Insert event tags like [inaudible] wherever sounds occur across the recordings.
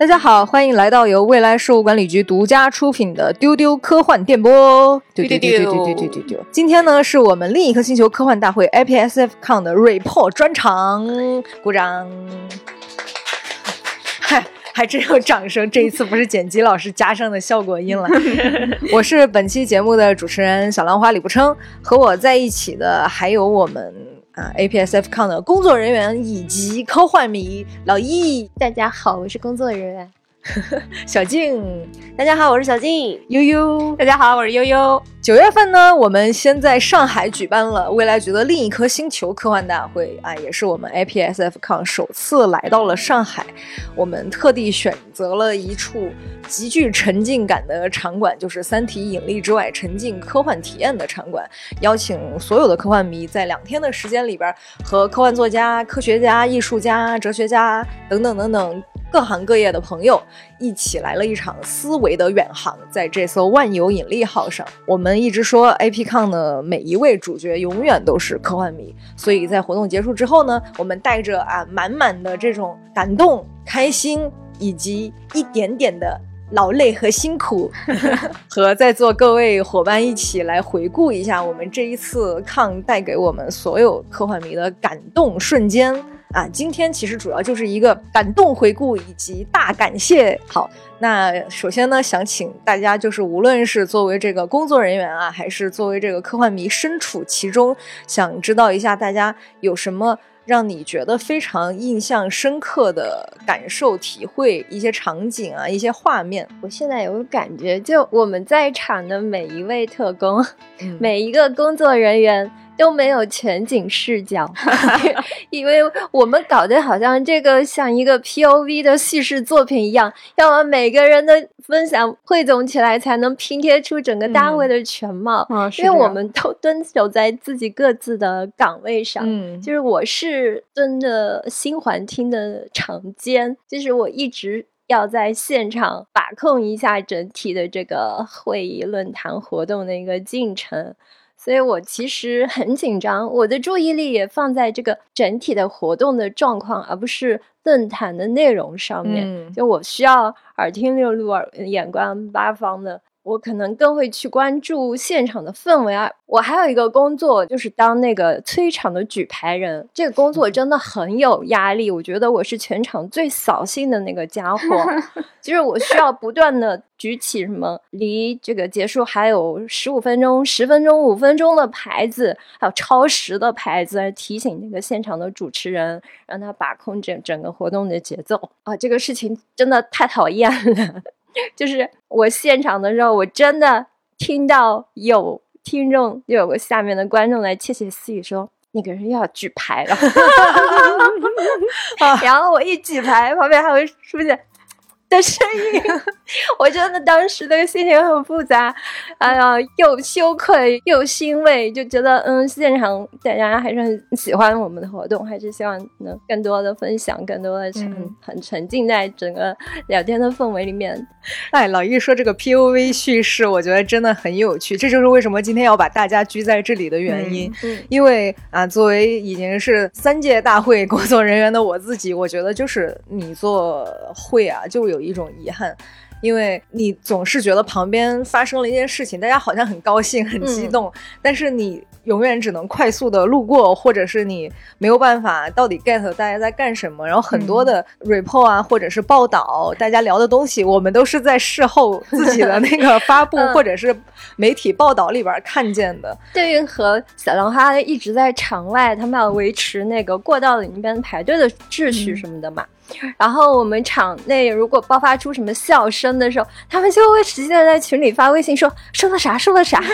大家好，欢迎来到由未来事务管理局独家出品的《丢丢科幻电波》。丢丢丢丢丢丢丢丢丢。今天呢，是我们另一颗星球科幻大会 IPSFCon 的 report 专场，鼓掌。嗨，还真有掌声，这一次不是剪辑老师加上的效果音了。[laughs] 我是本期节目的主持人小兰花李不称，和我在一起的还有我们。啊，APSFCon 的工作人员以及科幻迷老易，大家好，我是工作人员。[laughs] 小静，大家好，我是小静。悠悠，大家好，我是悠悠。九月份呢，我们先在上海举办了未来局的另一颗星球科幻大会啊，也是我们 APSFCon 首次来到了上海。我们特地选择了一处极具沉浸感的场馆，就是《三体：引力之外》沉浸科幻体验的场馆，邀请所有的科幻迷在两天的时间里边，和科幻作家、科学家、艺术家、哲学家等等等等。各行各业的朋友一起来了一场思维的远航，在这艘万有引力号上，我们一直说 APCon 的每一位主角永远都是科幻迷，所以在活动结束之后呢，我们带着啊满满的这种感动、开心以及一点点的劳累和辛苦，[laughs] 和在座各位伙伴一起来回顾一下我们这一次抗带给我们所有科幻迷的感动瞬间。啊，今天其实主要就是一个感动回顾以及大感谢。好，那首先呢，想请大家就是无论是作为这个工作人员啊，还是作为这个科幻迷身处其中，想知道一下大家有什么让你觉得非常印象深刻的感受、体会一些场景啊，一些画面。我现在有个感觉，就我们在场的每一位特工，每一个工作人员。都没有全景视角，[laughs] 因为我们搞得好像这个像一个 P O V 的叙事作品一样，要把每个人的分享汇总起来，才能拼贴出整个大会的全貌。因为我们都蹲守在自己各自的岗位上，嗯，就是我是蹲着新环厅的场监，就是我一直要在现场把控一下整体的这个会议论坛活动的一个进程。所以我其实很紧张，我的注意力也放在这个整体的活动的状况，而不是论坛的内容上面。就我需要耳听六路，耳眼观八方的。我可能更会去关注现场的氛围啊！我还有一个工作，就是当那个催场的举牌人。这个工作真的很有压力，我觉得我是全场最扫兴的那个家伙。[laughs] 就是我需要不断的举起什么离这个结束还有十五分钟、十分钟、五分钟的牌子，还有超时的牌子，来提醒那个现场的主持人，让他把控整整个活动的节奏啊！这个事情真的太讨厌了。就是我现场的时候，我真的听到有听众，就有个下面的观众来窃窃私语说，那个人又要举牌了。然后我一举牌，旁边还会出现。的声音，[laughs] 我真的当时的心情很复杂，哎呀，又羞愧又欣慰，就觉得嗯，现场大家还是很喜欢我们的活动，还是希望能更多的分享，更多的沉很沉浸在整个聊天的氛围里面。哎，老易说这个 P O V 叙事，我觉得真的很有趣，这就是为什么今天要把大家聚在这里的原因。嗯，因为啊，作为已经是三届大会工作人员的我自己，我觉得就是你做会啊，就有。一种遗憾，因为你总是觉得旁边发生了一件事情，大家好像很高兴、很激动，但是你永远只能快速的路过，或者是你没有办法到底 get 大家在干什么。然后很多的 report 啊，或者是报道，大家聊的东西，我们都是在事后自己的那个 [laughs] 发布或者是媒体报道里边看见的。对于和小浪花一直在场外，他们要维持那个过道里边排队的秩序什么的嘛。然后我们场内如果爆发出什么笑声的时候，他们就会直接在群里发微信说说了啥说了啥，[laughs]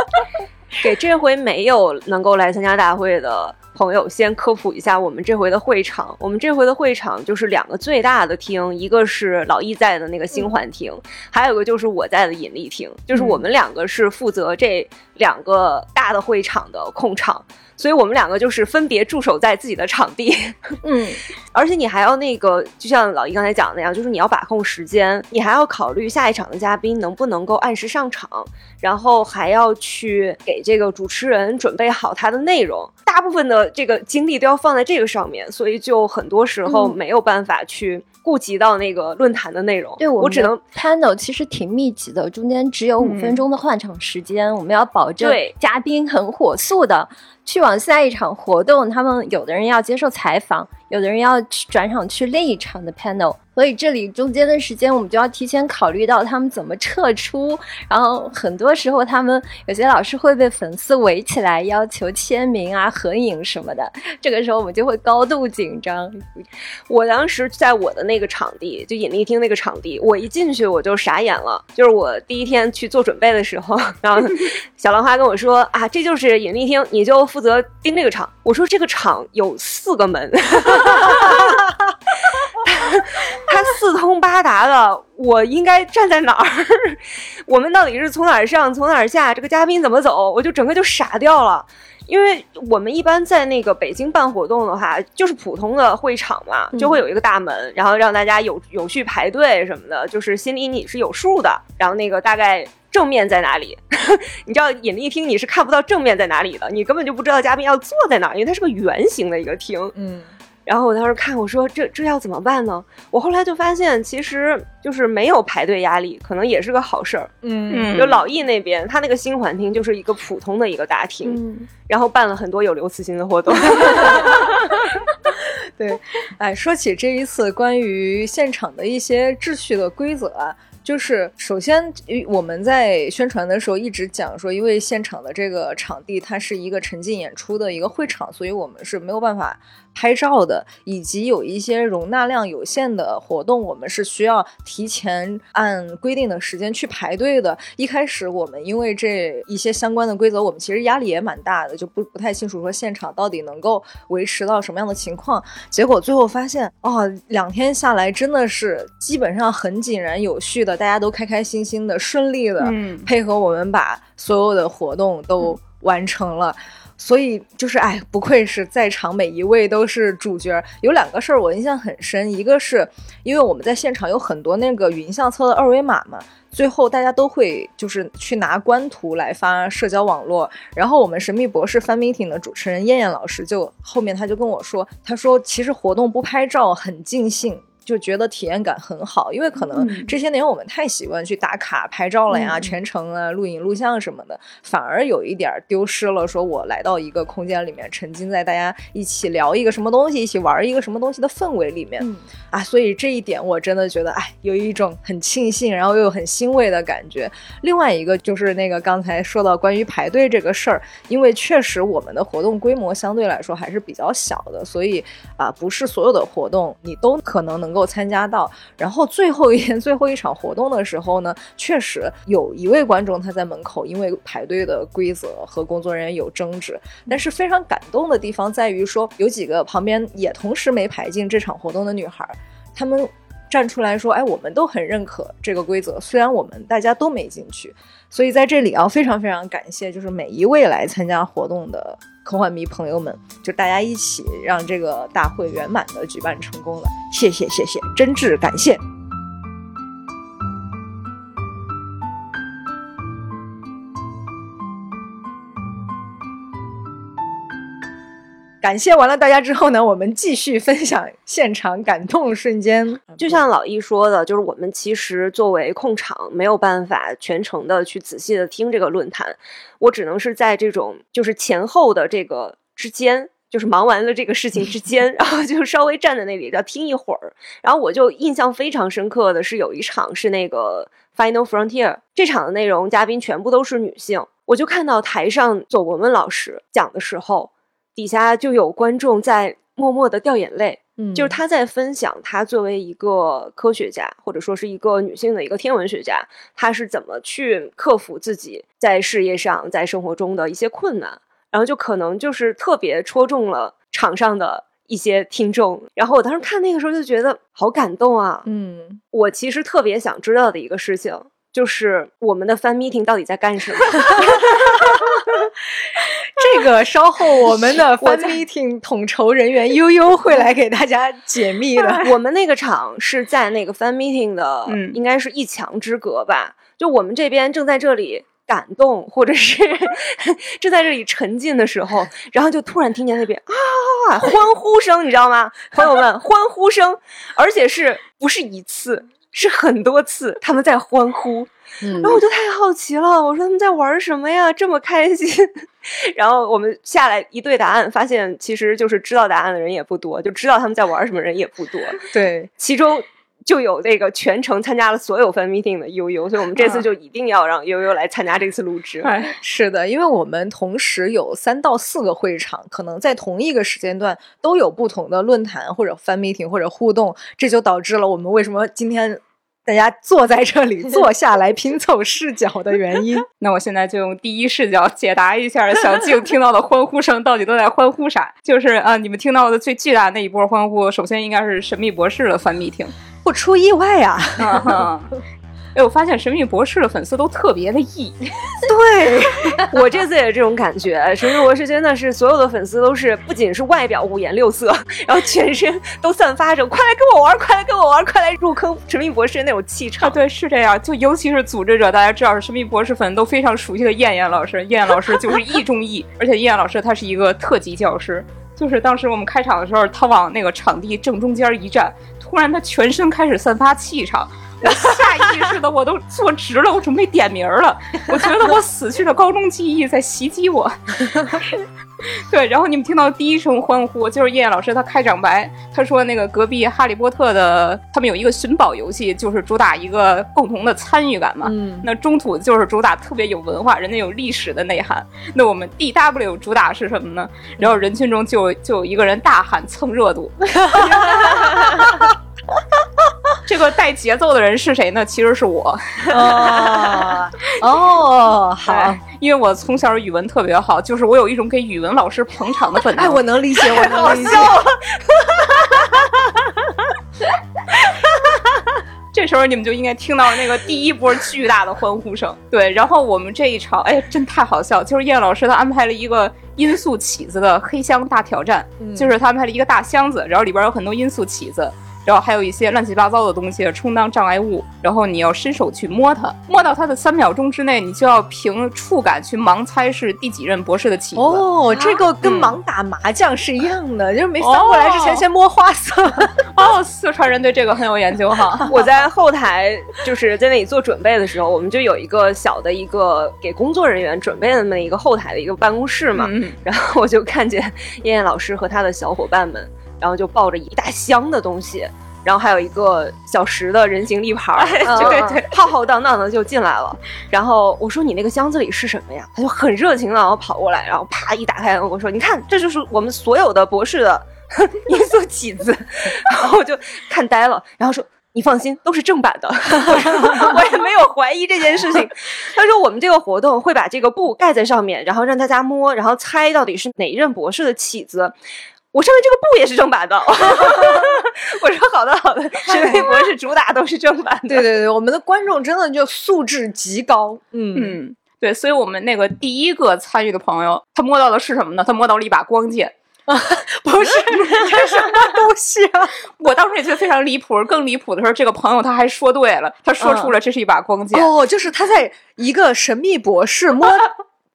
[laughs] 给这回没有能够来参加大会的朋友先科普一下我们这回的会场。我们这回的会场就是两个最大的厅，一个是老易在的那个星环厅，还有一个就是我在的引力厅，就是我们两个是负责这两个大的会场的控场。所以我们两个就是分别驻守在自己的场地，嗯，[laughs] 而且你还要那个，就像老易刚才讲的那样，就是你要把控时间，你还要考虑下一场的嘉宾能不能够按时上场，然后还要去给这个主持人准备好他的内容。大部分的这个精力都要放在这个上面，所以就很多时候没有办法去。顾及到那个论坛的内容，对我只能 panel 其实挺密集的，中间只有五分钟的换场时间，我们要保证嘉宾很火速的去往下一场活动，他们有的人要接受采访，有的人要去转场去另一场的 panel。所以这里中间的时间，我们就要提前考虑到他们怎么撤出。然后很多时候，他们有些老师会被粉丝围起来，要求签名啊、合影什么的。这个时候，我们就会高度紧张。我当时在我的那个场地，就引力厅那个场地，我一进去我就傻眼了。就是我第一天去做准备的时候，然后小兰花跟我说：“啊，这就是引力厅，你就负责盯这个场。”我说：“这个场有四个门。[laughs] ”他四通八达的，我应该站在哪儿？[laughs] 我们到底是从哪儿上，从哪儿下？这个嘉宾怎么走？我就整个就傻掉了。因为我们一般在那个北京办活动的话，就是普通的会场嘛，就会有一个大门，然后让大家有有序排队什么的，就是心里你是有数的。然后那个大概正面在哪里？[laughs] 你知道引力厅你是看不到正面在哪里的，你根本就不知道嘉宾要坐在哪，因为它是个圆形的一个厅。嗯。然后我当时看，我说这这要怎么办呢？我后来就发现，其实就是没有排队压力，可能也是个好事儿。嗯，就老易那边，他那个新环厅就是一个普通的一个大厅，然后办了很多有刘慈欣的活动。[laughs] 对，[laughs] 哎，说起这一次关于现场的一些秩序的规则啊。就是首先，我们在宣传的时候一直讲说，因为现场的这个场地它是一个沉浸演出的一个会场，所以我们是没有办法拍照的，以及有一些容纳量有限的活动，我们是需要提前按规定的时间去排队的。一开始我们因为这一些相关的规则，我们其实压力也蛮大的，就不不太清楚说现场到底能够维持到什么样的情况。结果最后发现，哦，两天下来真的是基本上很井然有序的。大家都开开心心的、顺利的配合我们，把所有的活动都完成了。所以就是，哎，不愧是在场每一位都是主角。有两个事儿我印象很深，一个是因为我们在现场有很多那个云相册的二维码嘛，最后大家都会就是去拿官图来发社交网络。然后我们神秘博士 fan meeting 的主持人燕燕老师就后面他就跟我说，他说其实活动不拍照很尽兴。就觉得体验感很好，因为可能这些年我们太习惯去打卡拍照了呀，全程啊录影录像什么的，反而有一点丢失了。说我来到一个空间里面，沉浸在大家一起聊一个什么东西，一起玩一个什么东西的氛围里面啊，所以这一点我真的觉得，哎，有一种很庆幸，然后又很欣慰的感觉。另外一个就是那个刚才说到关于排队这个事儿，因为确实我们的活动规模相对来说还是比较小的，所以啊，不是所有的活动你都可能能能够。参加到，然后最后一天 [laughs] 最后一场活动的时候呢，确实有一位观众他在门口，因为排队的规则和工作人员有争执。但是非常感动的地方在于说，有几个旁边也同时没排进这场活动的女孩，她们站出来说：“哎，我们都很认可这个规则，虽然我们大家都没进去。”所以在这里啊，非常非常感谢，就是每一位来参加活动的。科幻迷朋友们，就大家一起让这个大会圆满的举办成功了，谢谢谢谢，真挚感谢。感谢完了大家之后呢，我们继续分享现场感动瞬间。[laughs] 就像老易说的，就是我们其实作为控场，没有办法全程的去仔细的听这个论坛，我只能是在这种就是前后的这个之间，就是忙完了这个事情之间，[laughs] 然后就稍微站在那里要听一会儿。然后我就印象非常深刻的是有一场是那个 Final Frontier 这场的内容，嘉宾全部都是女性，我就看到台上左文文老师讲的时候。底下就有观众在默默的掉眼泪，嗯，就是他在分享他作为一个科学家，或者说是一个女性的一个天文学家，他是怎么去克服自己在事业上、在生活中的一些困难，然后就可能就是特别戳中了场上的一些听众。然后我当时看那个时候就觉得好感动啊，嗯，我其实特别想知道的一个事情就是我们的 fan meeting 到底在干什么。[laughs] 这个稍后我们的 fan meeting 统筹人员悠悠会来给大家解密的。[laughs] 我们那个场是在那个 fan meeting 的，应该是一墙之隔吧？就我们这边正在这里感动，或者是 [laughs] 正在这里沉浸的时候，然后就突然听见那边啊欢呼声，你知道吗？朋友们，欢呼声，而且是不是一次，是很多次，他们在欢呼。然后我就太好奇了，我说他们在玩什么呀，这么开心。[laughs] 然后我们下来一对答案，发现其实就是知道答案的人也不多，就知道他们在玩什么人也不多。对，其中就有那个全程参加了所有 fan meeting 的悠悠，所以我们这次就一定要让悠悠来参加这次录制。是的，因为我们同时有三到四个会场，可能在同一个时间段都有不同的论坛或者 fan meeting 或者互动，这就导致了我们为什么今天。大家坐在这里，坐 [laughs] 下来拼凑视角的原因。[laughs] 那我现在就用第一视角解答一下小静听到的欢呼声到底都在欢呼啥？就是啊，你们听到的最巨大的那一波欢呼，首先应该是神秘博士的翻密听，不出意外啊。[laughs] 哎，我发现神秘博士的粉丝都特别的 E，[laughs] 对 [laughs] 我这次也是这种感觉。神秘博士真的是所有的粉丝都是，不仅是外表五颜六色，然后全身都散发着“快来跟我玩，快来跟我玩，快来入坑神秘博士”那种气场。对，是这样。就尤其是组织者，大家知道是神秘博士粉都非常熟悉的燕燕老师，燕燕老师就是 E 中 E，而且燕燕老师他是一个特级教师。就是当时我们开场的时候，他往那个场地正中间一站，突然他全身开始散发气场。我下意识的我都坐直了，我准备点名了。我觉得我死去的高中记忆在袭击我。[laughs] 对，然后你们听到第一声欢呼，就是叶叶老师他开场白，他说那个隔壁哈利波特的他们有一个寻宝游戏，就是主打一个共同的参与感嘛。嗯。那中土就是主打特别有文化，人家有历史的内涵。那我们 D W 主打是什么呢？然后人群中就就有一个人大喊蹭热度。[laughs] 这个带节奏的人是谁呢？其实是我。哦哦，[laughs] 好，因为我从小语文特别好，就是我有一种给语文老师捧场的本能。哎，我能理解，我能理解。[laughs] 这时候你们就应该听到那个第一波巨大的欢呼声。对，然后我们这一场，哎，真太好笑，就是叶老师他安排了一个音速起子的黑箱大挑战，就是他安排了一个大箱子，然后里边有很多音速起子。然后还有一些乱七八糟的东西充当障碍物，然后你要伸手去摸它，摸到它的三秒钟之内，你就要凭触感去盲猜是第几任博士的棋子。哦，这个跟盲打麻将是一样的，就是没翻过来之前先摸花色。[laughs] 哦，四川人对这个很有研究哈。[laughs] 我在后台就是在那里做准备的时候，我们就有一个小的一个给工作人员准备的那么一个后台的一个办公室嘛，然后我就看见燕燕老师和他的小伙伴们。然后就抱着一大箱的东西，然后还有一个小时的人形立牌，对对，浩浩荡荡的就进来了。然后我说：“你那个箱子里是什么呀？”他就很热情的然后跑过来，然后啪一打开，我说：“你看，这就是我们所有的博士的 [laughs] 音速起子。”然后我就看呆了，然后说：“你放心，都是正版的。[laughs] ” [laughs] 我也没有怀疑这件事情。他说：“我们这个活动会把这个布盖在上面，然后让大家摸，然后猜到底是哪一任博士的起子。”我上面这个布也是正版的，[laughs] 我说好的好的，神秘博是主打都是正版的。对对对，我们的观众真的就素质极高。嗯嗯，对，所以我们那个第一个参与的朋友，他摸到的是什么呢？他摸到了一把光剑啊，[laughs] 不是 [laughs] 这什么东西啊？我当时也觉得非常离谱。更离谱的是，这个朋友他还说对了，他说出了这是一把光剑。哦，就是他在一个神秘博士摸。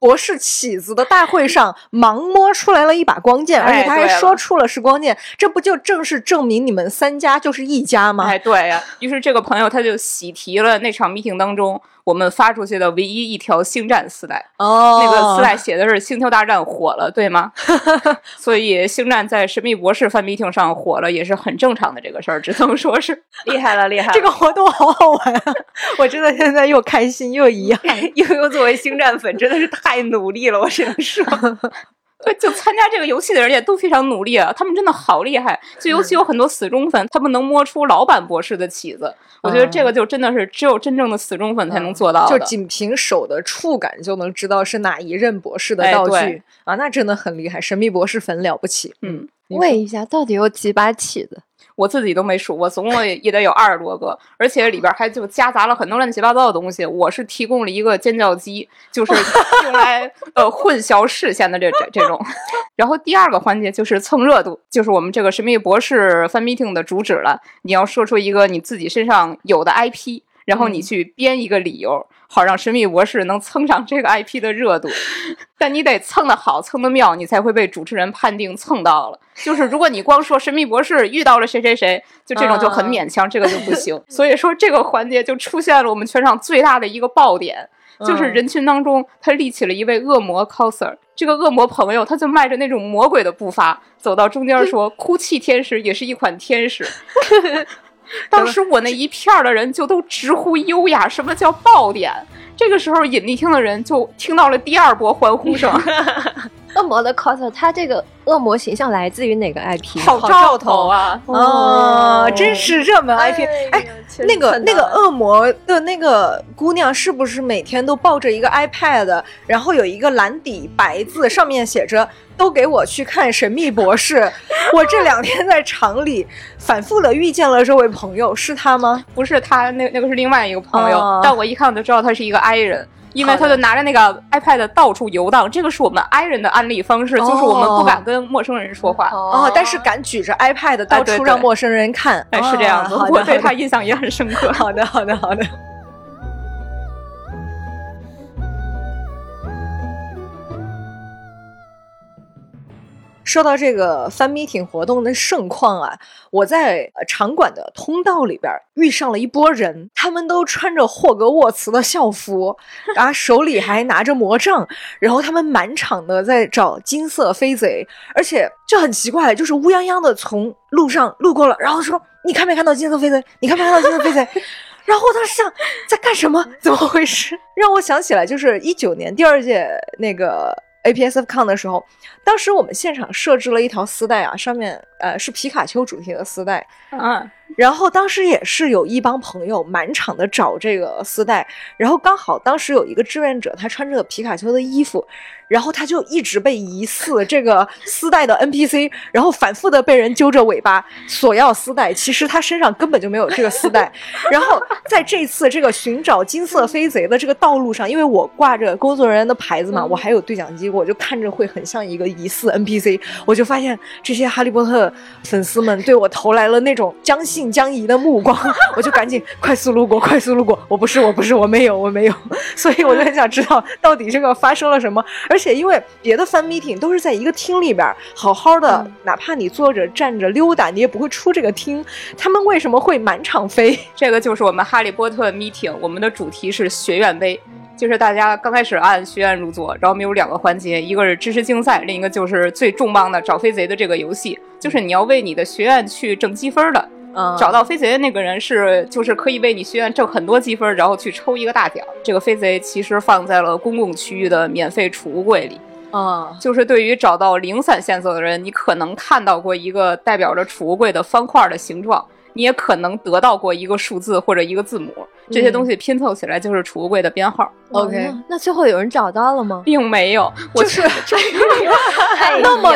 博士起子的大会上，盲摸出来了一把光剑，而且他还说出了是光剑，这不就正是证明你们三家就是一家吗？哎，对呀。于是这个朋友他就喜提了那场 meeting 当中。我们发出去的唯一一条星战丝带哦，那个丝带写的是《星球大战》火了，对吗？[laughs] 所以星战在神秘博士范 meeting 上火了，也是很正常的这个事儿，只能说是厉害了，厉害！这个活动好好玩啊！我真的现在又开心又遗憾。悠悠作为星战粉，真的是太努力了，我只能说。[laughs] 对，[laughs] 就参加这个游戏的人也都非常努力啊，他们真的好厉害。就尤其有很多死忠粉，他们能摸出老版博士的起子，我觉得这个就真的是只有真正的死忠粉才能做到的。就仅凭手的触感就能知道是哪一任博士的道具啊，那真的很厉害。神秘博士粉了不起。嗯，问一下，到底有几把起子？我自己都没数，我总共也得有二十多个，而且里边还就夹杂了很多乱七八糟的东西。我是提供了一个尖叫机，就是 [laughs] 用来呃混淆视线的这这这种。然后第二个环节就是蹭热度，就是我们这个神秘博士 fan meeting 的主旨了。你要说出一个你自己身上有的 IP。然后你去编一个理由，好让《神秘博士》能蹭上这个 IP 的热度。[laughs] 但你得蹭的好，蹭的妙，你才会被主持人判定蹭到了。就是如果你光说《神秘博士》遇到了谁谁谁，就这种就很勉强，这个就不行。[laughs] 所以说这个环节就出现了我们全场最大的一个爆点。就是人群当中，他立起了一位恶魔 coser，这个恶魔朋友，他就迈着那种魔鬼的步伐走到中间 [laughs] 说：“哭泣天使也是一款天使。”当时我那一片的人就都直呼优雅，什么叫爆点？这个时候引力厅的人就听到了第二波欢呼声。[laughs] 恶魔的 coser，他这个恶魔形象来自于哪个 IP？好兆头啊！哦，真是热门 IP。哎，那个那个恶魔的那个姑娘是不是每天都抱着一个 iPad，然后有一个蓝底白字，上面写着“都给我去看神秘博士”？[laughs] 我这两天在厂里反复的遇见了这位朋友，是他吗？不是他，那那个是另外一个朋友，但我一看我就知道他是一个 I 人。因为他就拿着那个 iPad 到处游荡，这个是我们 I 人的安利方式，就是我们不敢跟陌生人说话。哦，但是敢举着 iPad 到处让陌生人看，哎，是这样的，我对他印象也很深刻。好的，好的，好的。说到这个 fan meeting 活动的盛况啊，我在场馆的通道里边遇上了一波人，他们都穿着霍格沃茨的校服，然后手里还拿着魔杖，然后他们满场的在找金色飞贼，而且就很奇怪，就是乌泱泱的从路上路过了，然后说你看没看到金色飞贼？你看没看到金色飞贼？[laughs] 然后我当时想在干什么？怎么回事？让我想起来就是一九年第二届那个。APSF 抗的时候，当时我们现场设置了一条丝带啊，上面呃是皮卡丘主题的丝带，啊，然后当时也是有一帮朋友满场的找这个丝带，然后刚好当时有一个志愿者，他穿着皮卡丘的衣服。然后他就一直被疑似这个丝带的 NPC，然后反复的被人揪着尾巴索要丝带，其实他身上根本就没有这个丝带。然后在这次这个寻找金色飞贼的这个道路上，因为我挂着工作人员的牌子嘛，我还有对讲机，我就看着会很像一个疑似 NPC，我就发现这些哈利波特粉丝们对我投来了那种将信将疑的目光，[laughs] 我就赶紧快速路过，快速路过，我不是，我不是，我没有，我没有，[laughs] 所以我就很想知道到底这个发生了什么。而且因为别的 fan meeting 都是在一个厅里边好好的，哪怕你坐着站着溜达，你也不会出这个厅。他们为什么会满场飞？[laughs] 这个就是我们哈利波特 meeting，我们的主题是学院杯，就是大家刚开始按学院入座，然后我们有两个环节，一个是知识竞赛，另一个就是最重磅的找飞贼的这个游戏，就是你要为你的学院去挣积分的。找到飞贼的那个人是，就是可以为你学院挣很多积分，然后去抽一个大奖。这个飞贼其实放在了公共区域的免费储物柜里。啊，就是对于找到零散线索的人，你可能看到过一个代表着储物柜的方块的形状，你也可能得到过一个数字或者一个字母，这些东西拼凑起来就是储物柜的编号。OK，那最后有人找到了吗？并没有，我就 [laughs] 是那么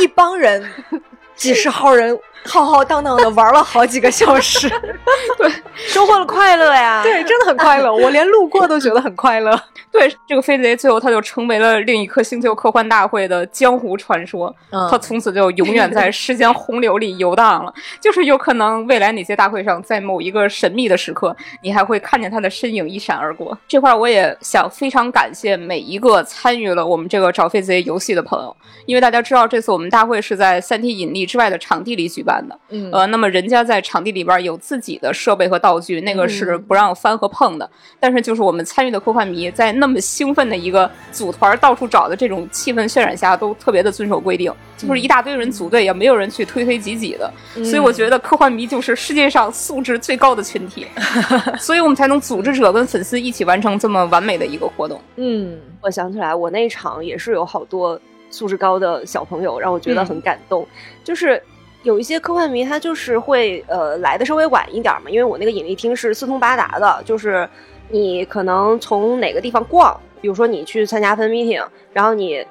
一帮人，[laughs] 几十号人。浩浩荡荡的玩了好几个小时，[laughs] 对，收获了快乐呀！对，真的很快乐，[laughs] 我连路过都觉得很快乐。[laughs] 对，这个飞贼最后他就成为了另一颗星球科幻大会的江湖传说，他从此就永远在时间洪流里游荡了。就是有可能未来哪些大会上，在某一个神秘的时刻，你还会看见他的身影一闪而过。这块我也想非常感谢每一个参与了我们这个找飞贼游戏的朋友，因为大家知道这次我们大会是在三体引力之外的场地里举办。的，嗯，呃，那么人家在场地里边有自己的设备和道具，那个是不让翻和碰的。但是就是我们参与的科幻迷，在那么兴奋的一个组团到处找的这种气氛渲染下，都特别的遵守规定，就是一大堆人组队，也没有人去推推挤挤的。所以我觉得科幻迷就是世界上素质最高的群体，[laughs] 所以我们才能组织者跟粉丝一起完成这么完美的一个活动。嗯，我想起来，我那场也是有好多素质高的小朋友，让我觉得很感动，就是。有一些科幻迷，他就是会呃来的稍微晚一点嘛，因为我那个引力厅是四通八达的，就是你可能从哪个地方逛，比如说你去参加分 meeting，然后你。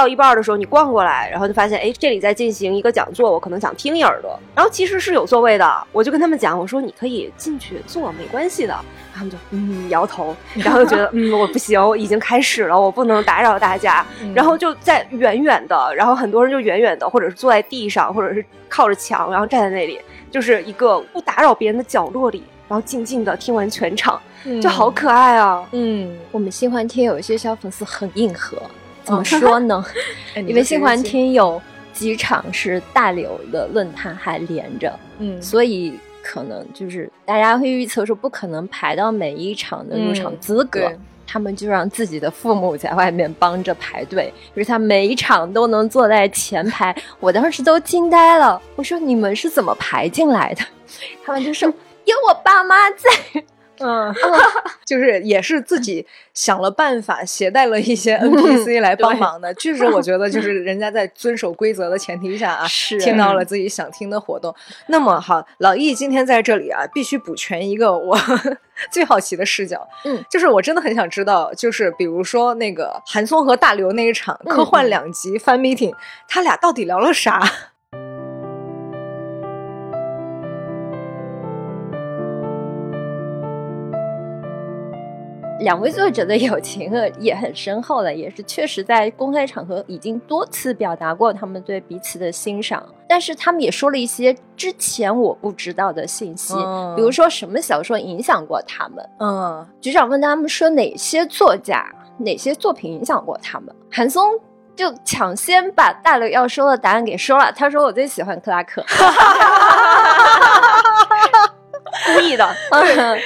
到一半的时候，你逛过来，然后就发现，哎，这里在进行一个讲座，我可能想听一耳朵。然后其实是有座位的，我就跟他们讲，我说你可以进去坐，没关系的。他们就嗯摇头，然后就觉得嗯我不行，已经开始了，我不能打扰大家。然后就在远远的，然后很多人就远远的，或者是坐在地上，或者是靠着墙，然后站在那里，就是一个不打扰别人的角落里，然后静静的听完全场，就好可爱啊。嗯，我们新环天有一些小粉丝很硬核。怎么说呢？[laughs] 因为新环厅有几场是大刘的论坛还连着，嗯，所以可能就是大家会预测说不可能排到每一场的入场资格，他们就让自己的父母在外面帮着排队，就是他每一场都能坐在前排。我当时都惊呆了，我说你们是怎么排进来的？[laughs] 他们就说 [laughs] 有我爸妈在。嗯，[laughs] 就是也是自己想了办法，携带了一些 NPC 来帮忙的。确实，我觉得就是人家在遵守规则的前提下啊，听到了自己想听的活动。那么好，老易今天在这里啊，必须补全一个我 [laughs] 最好奇的视角。嗯，就是我真的很想知道，就是比如说那个韩松和大刘那一场科幻两极 fan meeting，他俩到底聊了啥？两位作者的友情也很深厚了，也是确实在公开场合已经多次表达过他们对彼此的欣赏。但是他们也说了一些之前我不知道的信息，比如说什么小说影响过他们。嗯，局长问他们说哪些作家、哪些作品影响过他们，韩松就抢先把大刘要说的答案给说了。他说我最喜欢克拉克。[laughs] 故意的，[laughs]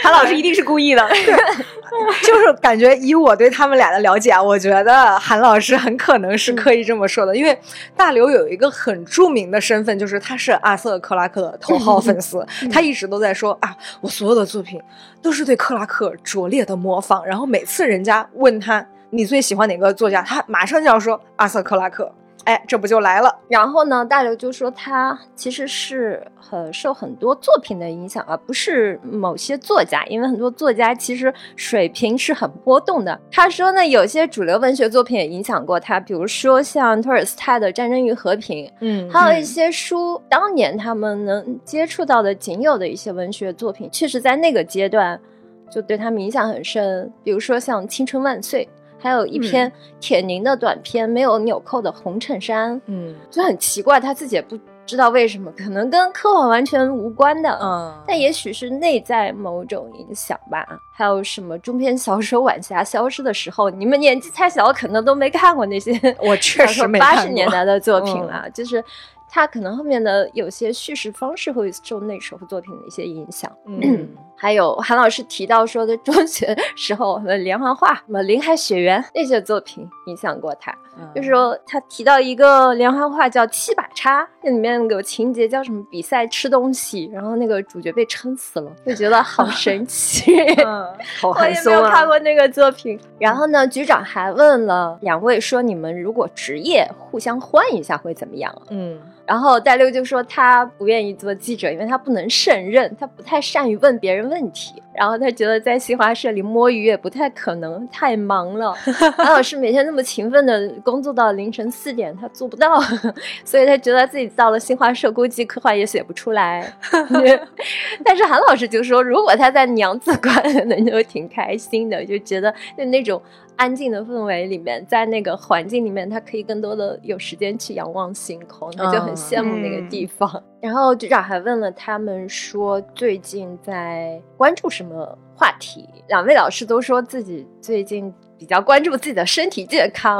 韩老师一定是故意的，[laughs] [laughs] 就是感觉以我对他们俩的了解，我觉得韩老师很可能是刻意这么说的，因为大刘有一个很著名的身份，就是他是阿瑟·克拉克的头号粉丝，[laughs] 他一直都在说啊，我所有的作品都是对克拉克拙劣的模仿，然后每次人家问他你最喜欢哪个作家，他马上就要说阿瑟·克拉克。哎，这不就来了？然后呢，大刘就说他其实是很受很多作品的影响，而不是某些作家，因为很多作家其实水平是很波动的。他说呢，有些主流文学作品也影响过他，比如说像托尔斯泰的《战争与和平》，嗯，还有一些书，当年他们能接触到的仅有的一些文学作品，确实在那个阶段就对他们影响很深，比如说像《青春万岁》。还有一篇铁凝的短篇，没有纽扣的红衬衫，嗯，就很奇怪，他自己也不知道为什么，可能跟科幻完全无关的，嗯，但也许是内在某种影响吧。还有什么中篇小说《晚霞消失的时候》，你们年纪太小，可能都没看过那些，[laughs] 我确实没八十年代的作品了，就是。他可能后面的有些叙事方式会受那首作品的一些影响。嗯，[clears throat] 还有韩老师提到说的中学时候的连环画，什么《林海雪原》那些作品影响过他。就是说他提到一个连环画叫《七把叉》，那里面有情节叫什么比赛吃东西，然后那个主角被撑死了，就觉得好 [laughs] 神奇。[laughs] 我也没有看过那个作品。然后呢，局长还问了两位说：“你们如果职业互相换一下会怎么样？”嗯。然后戴六就说他不愿意做记者，因为他不能胜任，他不太善于问别人问问题。然后他觉得在新华社里摸鱼也不太可能，太忙了。韩老师每天那么勤奋的工作到凌晨四点，他做不到，[laughs] 所以他觉得自己到了新华社估计科幻也写不出来。[laughs] 但是韩老师就说，如果他在娘子关，[laughs] 那就挺开心的，就觉得就那种。安静的氛围里面，在那个环境里面，他可以更多的有时间去仰望星空，他就很羡慕那个地方。然后局长还问了他们说，最近在关注什么话题？两位老师都说自己最近。比较关注自己的身体健康，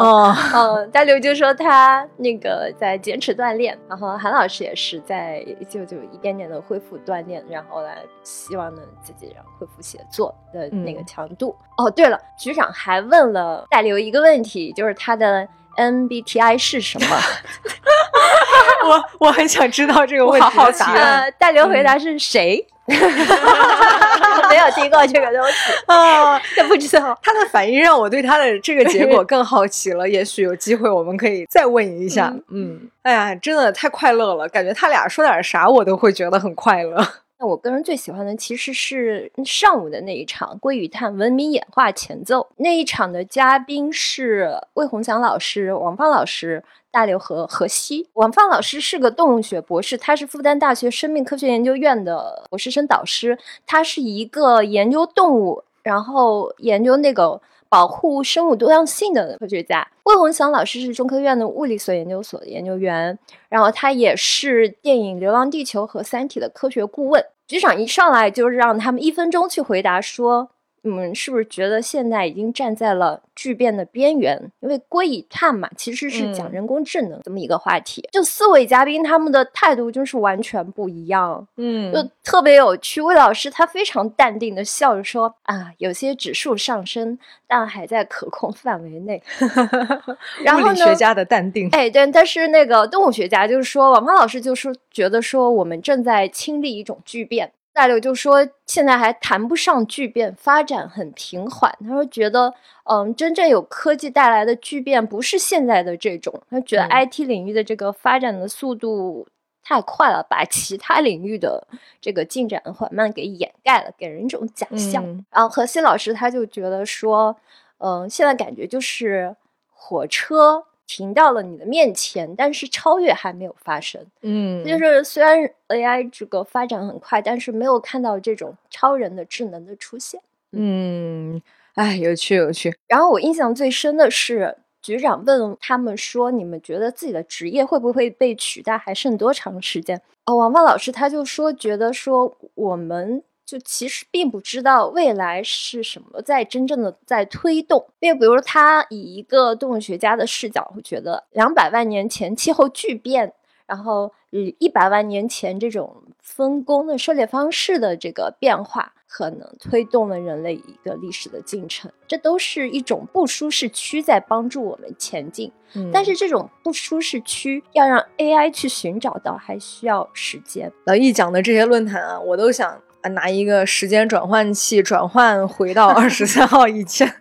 嗯，大刘就说他那个在坚持锻炼，然后韩老师也是在就就一点点的恢复锻炼，然后来希望能自己恢复写作的那个强度。哦，对了，局长还问了大刘一个问题，就是他的 MBTI 是什么？[laughs] 我我很想知道这个问题的答案。大刘回答是谁？[laughs] 没有听过这个东西 [laughs] 啊，这不知道。他的反应让我对他的这个结果更好奇了。[laughs] 也许有机会我们可以再问一下。嗯，哎呀，真的太快乐了，感觉他俩说点啥我都会觉得很快乐。那我个人最喜欢的其实是上午的那一场《归与碳文明演化前奏》那一场的嘉宾是魏宏祥老师、王芳老师、大流河河西。王芳老师是个动物学博士，他是复旦大学生命科学研究院的博士生导师，他是一个研究动物，然后研究那个。保护生物多样性的科学家魏宏祥老师是中科院的物理所研究所的研究员，然后他也是电影《流浪地球》和《三体》的科学顾问。局长一上来就让他们一分钟去回答说。你们是不是觉得现在已经站在了巨变的边缘？因为归以碳嘛，其实是讲人工智能这么一个话题。就四位嘉宾他们的态度就是完全不一样，嗯，就特别有趣。魏老师他非常淡定的笑着说：“啊，有些指数上升，但还在可控范围内。[laughs] ”然后呢？学家的淡定。哎，对，但是那个动物学家就是说，王芳老师就是觉得说，我们正在经历一种巨变。大刘就说：“现在还谈不上巨变，发展很平缓。”他说：“觉得，嗯，真正有科技带来的巨变不是现在的这种。他觉得 IT 领域的这个发展的速度太快了，把其他领域的这个进展缓慢给掩盖了，给人一种假象。”然后何西老师他就觉得说：“嗯，现在感觉就是火车。”停到了你的面前，但是超越还没有发生。嗯，就是虽然 AI 这个发展很快，但是没有看到这种超人的智能的出现。嗯，哎，有趣有趣。然后我印象最深的是局长问他们说：“你们觉得自己的职业会不会被取代？还剩多长时间？”哦，王芳老师他就说：“觉得说我们。”就其实并不知道未来是什么在真正的在推动，因为比如他以一个动物学家的视角，会觉得两百万年前气候巨变，然后以一百万年前这种分工的狩猎方式的这个变化，可能推动了人类一个历史的进程。这都是一种不舒适区在帮助我们前进，但是这种不舒适区要让 AI 去寻找到，还需要时间。老易讲的这些论坛啊，我都想。拿一个时间转换器转换回到二十三号以前，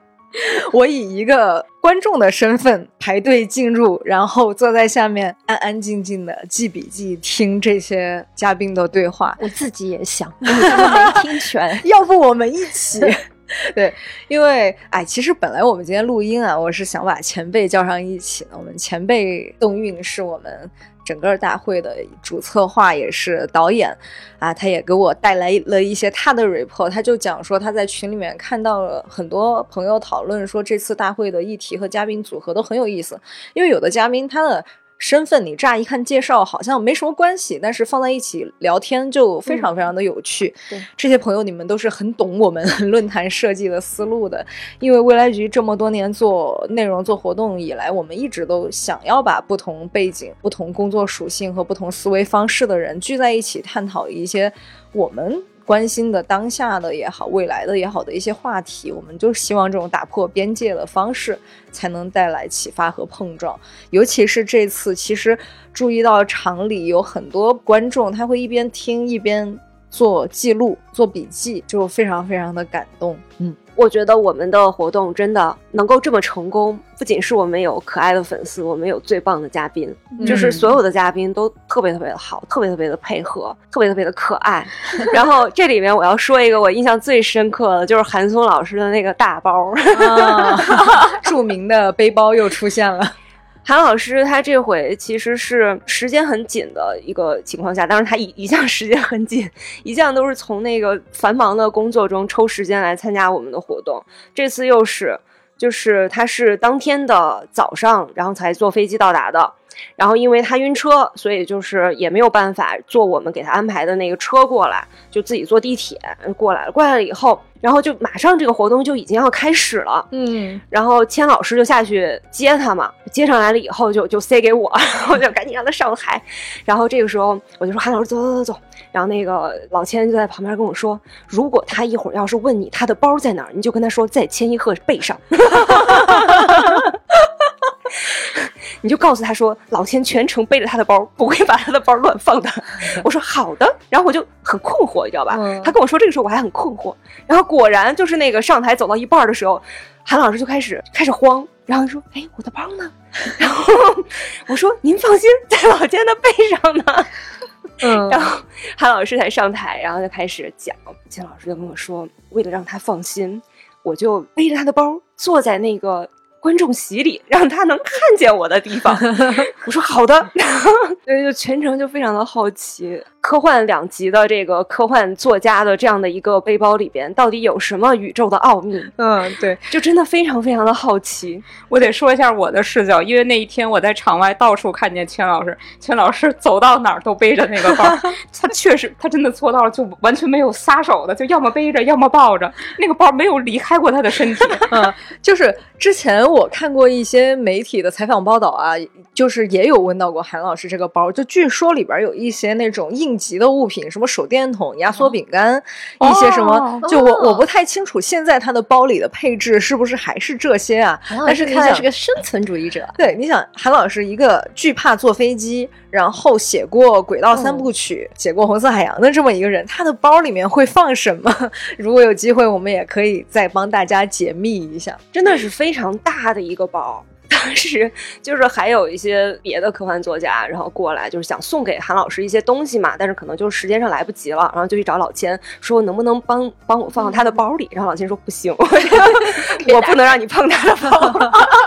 我以一个观众的身份排队进入，然后坐在下面安安静静的记笔记，听这些嘉宾的对话。我自己也想，[laughs] 我没听全，[laughs] 要不我们一起？[laughs] 对，因为哎，其实本来我们今天录音啊，我是想把前辈叫上一起的。我们前辈邓运是我们。整个大会的主策划也是导演，啊，他也给我带来了一些他的 report，他就讲说他在群里面看到了很多朋友讨论说这次大会的议题和嘉宾组合都很有意思，因为有的嘉宾他的。身份你乍一看介绍好像没什么关系，但是放在一起聊天就非常非常的有趣。对这些朋友，你们都是很懂我们 [laughs] 论坛设计的思路的。因为未来局这么多年做内容、做活动以来，我们一直都想要把不同背景、不同工作属性和不同思维方式的人聚在一起，探讨一些我们。关心的当下的也好，未来的也好的一些话题，我们就希望这种打破边界的方式才能带来启发和碰撞。尤其是这次，其实注意到场里有很多观众，他会一边听一边做记录、做笔记，就非常非常的感动。嗯。我觉得我们的活动真的能够这么成功，不仅是我们有可爱的粉丝，我们有最棒的嘉宾，就是所有的嘉宾都特别特别的好，特别特别的配合，特别特别的可爱。[laughs] 然后这里面我要说一个我印象最深刻的，就是韩松老师的那个大包 [laughs] [laughs] 著名的背包又出现了。韩老师他这回其实是时间很紧的一个情况下，当然他一一向时间很紧，一向都是从那个繁忙的工作中抽时间来参加我们的活动。这次又是，就是他是当天的早上，然后才坐飞机到达的。然后因为他晕车，所以就是也没有办法坐我们给他安排的那个车过来，就自己坐地铁过来了。过来了以后，然后就马上这个活动就已经要开始了。嗯，然后千老师就下去接他嘛，接上来了以后就就塞给我，[laughs] 我就赶紧让他上台。然后这个时候我就说：“韩老师，走走走走。”然后那个老千就在旁边跟我说：“如果他一会儿要是问你他的包在哪儿，你就跟他说在千一鹤背上。[laughs] ”你就告诉他说，老千全程背着他的包，不会把他的包乱放的。[laughs] 我说好的，然后我就很困惑，你知道吧？他跟我说这个时候，我还很困惑。然后果然就是那个上台走到一半的时候，韩老师就开始开始慌，然后说：“哎，我的包呢？” [laughs] 然后我说：“您放心，在老千的背上呢。”嗯，然后韩老师才上台，然后就开始讲。金老师就跟我说，为了让他放心，我就背着他的包坐在那个。观众席里，[laughs] 让他能看见我的地方。[laughs] 我说好的，[laughs] 对，就全程就非常的好奇。科幻两极的这个科幻作家的这样的一个背包里边，到底有什么宇宙的奥秘？嗯，对，就真的非常非常的好奇。我得说一下我的视角，因为那一天我在场外到处看见钱老师，钱老师走到哪儿都背着那个包，[laughs] 他确实，他真的做到了，就完全没有撒手的，就要么背着，要么抱着，那个包没有离开过他的身体。[laughs] 嗯，就是之前我看过一些媒体的采访报道啊，就是也有问到过韩老师这个包，就据说里边有一些那种应。急的物品，什么手电筒、压缩饼干，一些什么，就我我不太清楚现在他的包里的配置是不是还是这些啊？但是看来是个生存主义者。对，你想韩老师一个惧怕坐飞机，然后写过《轨道三部曲》，写过《红色海洋》的这么一个人，他的包里面会放什么？[laughs] 如果有机会，我们也可以再帮大家解密一下。真的是非常大的一个包。当时就是还有一些别的科幻作家，然后过来就是想送给韩老师一些东西嘛，但是可能就是时间上来不及了，然后就去找老千说能不能帮帮我放到他的包里，然后老千说不行，[laughs] 我不能让你碰他的包，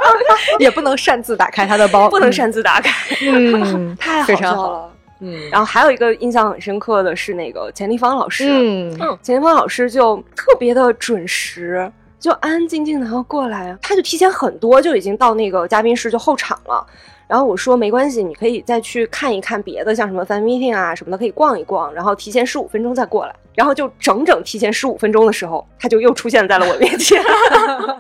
[laughs] 也不能擅自打开他的包，不能擅自打开，[laughs] 嗯，太好笑了，嗯，然后还有一个印象很深刻的是那个钱立芳老师，嗯，钱立芳老师就特别的准时。就安安静静的要过来啊，他就提前很多就已经到那个嘉宾室就候场了。然后我说没关系，你可以再去看一看别的，像什么 fan meeting 啊什么的，可以逛一逛。然后提前十五分钟再过来。然后就整整提前十五分钟的时候，他就又出现在了我面前。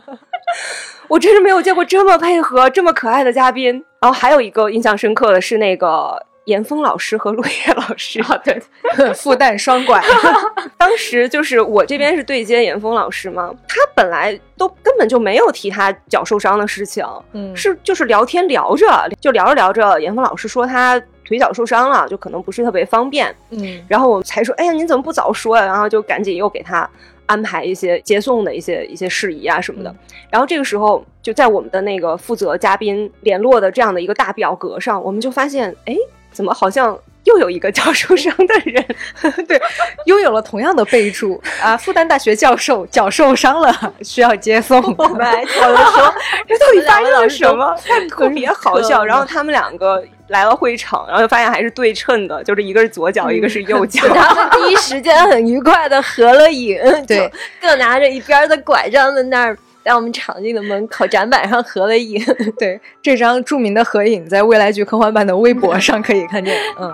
[laughs] 我真是没有见过这么配合、这么可爱的嘉宾。然后还有一个印象深刻的是那个。严峰老师和 [laughs] 陆叶老师啊，对，[laughs] 复旦双管。[laughs] 当时就是我这边是对接严峰老师嘛，他本来都根本就没有提他脚受伤的事情，嗯，是就是聊天聊着，就聊着聊着，严峰老师说他腿脚受伤了，就可能不是特别方便，嗯，然后我们才说，哎呀，您怎么不早说呀？然后就赶紧又给他安排一些接送的一些一些事宜啊什么的。然后这个时候就在我们的那个负责嘉宾联络的这样的一个大表格上，我们就发现，哎。怎么好像又有一个脚受伤的人？对，拥有了同样的备注啊！复旦大学教授脚受伤了，需要接送。我们还讨论说，[laughs] 这到底发生了什么？特别好笑。然后他们两个来了会场，然后就发现还是对称的，就是一个是左脚，一个是右脚。[laughs] 他们第一时间很愉快的合了影，对，各拿着一边的拐杖在那儿。在我们场地的门口展板上合了影，[laughs] 对这张著名的合影，在未来剧科幻版的微博上可以看见。[laughs] 嗯，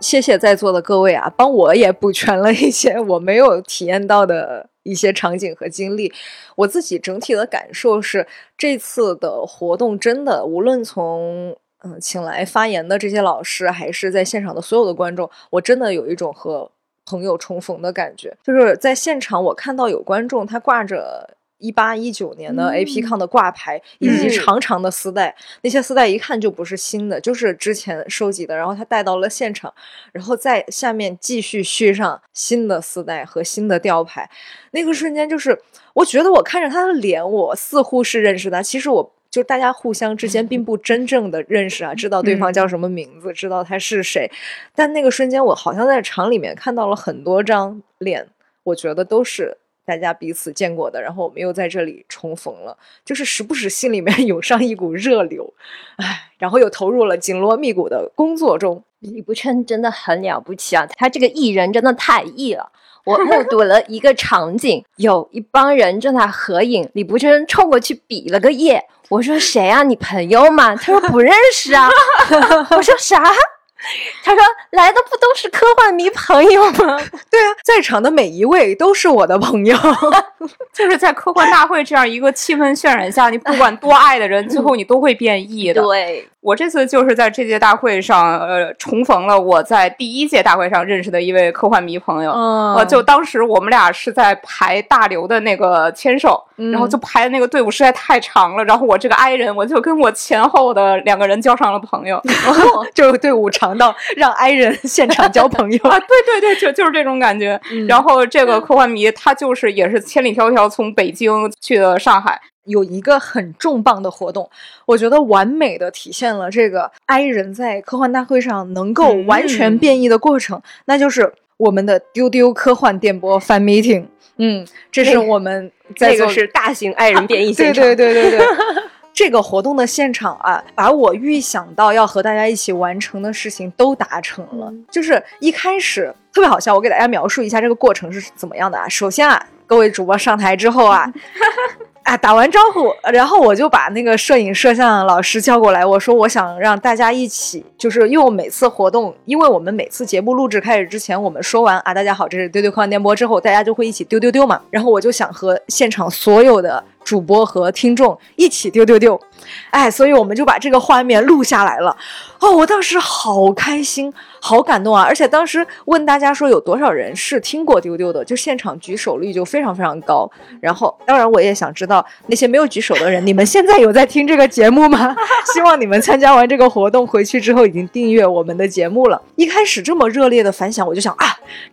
谢谢在座的各位啊，帮我也补全了一些我没有体验到的一些场景和经历。我自己整体的感受是，这次的活动真的无论从。嗯，请来发言的这些老师，还是在现场的所有的观众，我真的有一种和朋友重逢的感觉。就是在现场，我看到有观众他挂着一八一九年的 AP Con 的挂牌，以及长长的丝带，那些丝带一看就不是新的，就是之前收集的。然后他带到了现场，然后在下面继续续上新的丝带和新的吊牌。那个瞬间，就是我觉得我看着他的脸，我似乎是认识他，其实我。就大家互相之间并不真正的认识啊，知道对方叫什么名字，知道他是谁，但那个瞬间我好像在场里面看到了很多张脸，我觉得都是大家彼此见过的，然后我们又在这里重逢了，就是时不时心里面 [laughs] 涌上一股热流，唉，然后又投入了紧锣密鼓的工作中。李不琛真的很了不起啊，他这个艺人真的太艺了。我目睹了一个场景，有一帮人正在合影，李不琛冲过去比了个耶。我说谁啊？你朋友吗？他说不认识啊。[laughs] 我说啥？[laughs] 他说来的不都是科幻迷朋友吗？[laughs] 对啊，在场的每一位都是我的朋友。[laughs] 就是在科幻大会这样一个气氛渲染下，你不管多爱的人，最后你都会变异的。对。我这次就是在这届大会上，呃，重逢了我在第一届大会上认识的一位科幻迷朋友。呃，就当时我们俩是在排大刘的那个签售，然后就排的那个队伍实在太长了，然后我这个 I 人，我就跟我前后的两个人交上了朋友，就队伍长到让 I 人 [laughs] 现场交朋友啊！对对对，就就是这种感觉。然后这个科幻迷他就是也是千里迢迢从北京去了上海。有一个很重磅的活动，我觉得完美的体现了这个 i 人在科幻大会上能够完全变异的过程，那就是我们的丢丢科幻电波 fan meeting。嗯，这是我们在这个是大型 i 人变异现 [laughs] 场。对对对对对。这个活动的现场啊，把我预想到要和大家一起完成的事情都达成了。就是一开始特别好笑，我给大家描述一下这个过程是怎么样的啊。首先啊，各位主播上台之后啊。[laughs] 啊，打完招呼，然后我就把那个摄影摄像老师叫过来，我说我想让大家一起，就是用每次活动，因为我们每次节目录制开始之前，我们说完啊，大家好，这是丢丢科幻电波之后，大家就会一起丢丢丢嘛，然后我就想和现场所有的。主播和听众一起丢丢丢，哎，所以我们就把这个画面录下来了。哦，我当时好开心，好感动啊！而且当时问大家说有多少人是听过丢丢的，就现场举手率就非常非常高。然后，当然我也想知道那些没有举手的人，你们现在有在听这个节目吗？[laughs] 希望你们参加完这个活动回去之后已经订阅我们的节目了。一开始这么热烈的反响，我就想啊，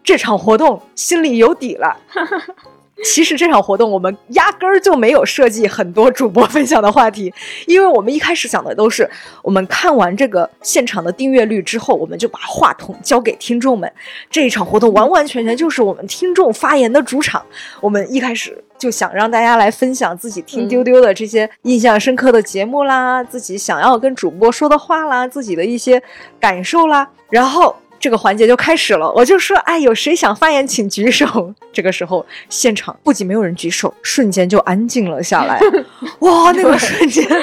这场活动心里有底了。[laughs] 其实这场活动我们压根儿就没有设计很多主播分享的话题，因为我们一开始想的都是，我们看完这个现场的订阅率之后，我们就把话筒交给听众们。这一场活动完完全全就是我们听众发言的主场。我们一开始就想让大家来分享自己听丢丢的这些印象深刻的节目啦，自己想要跟主播说的话啦，自己的一些感受啦，然后。这个环节就开始了，我就说，哎，有谁想发言，请举手。[laughs] 这个时候，现场不仅没有人举手，瞬间就安静了下来。[laughs] 哇，那个瞬间，[laughs]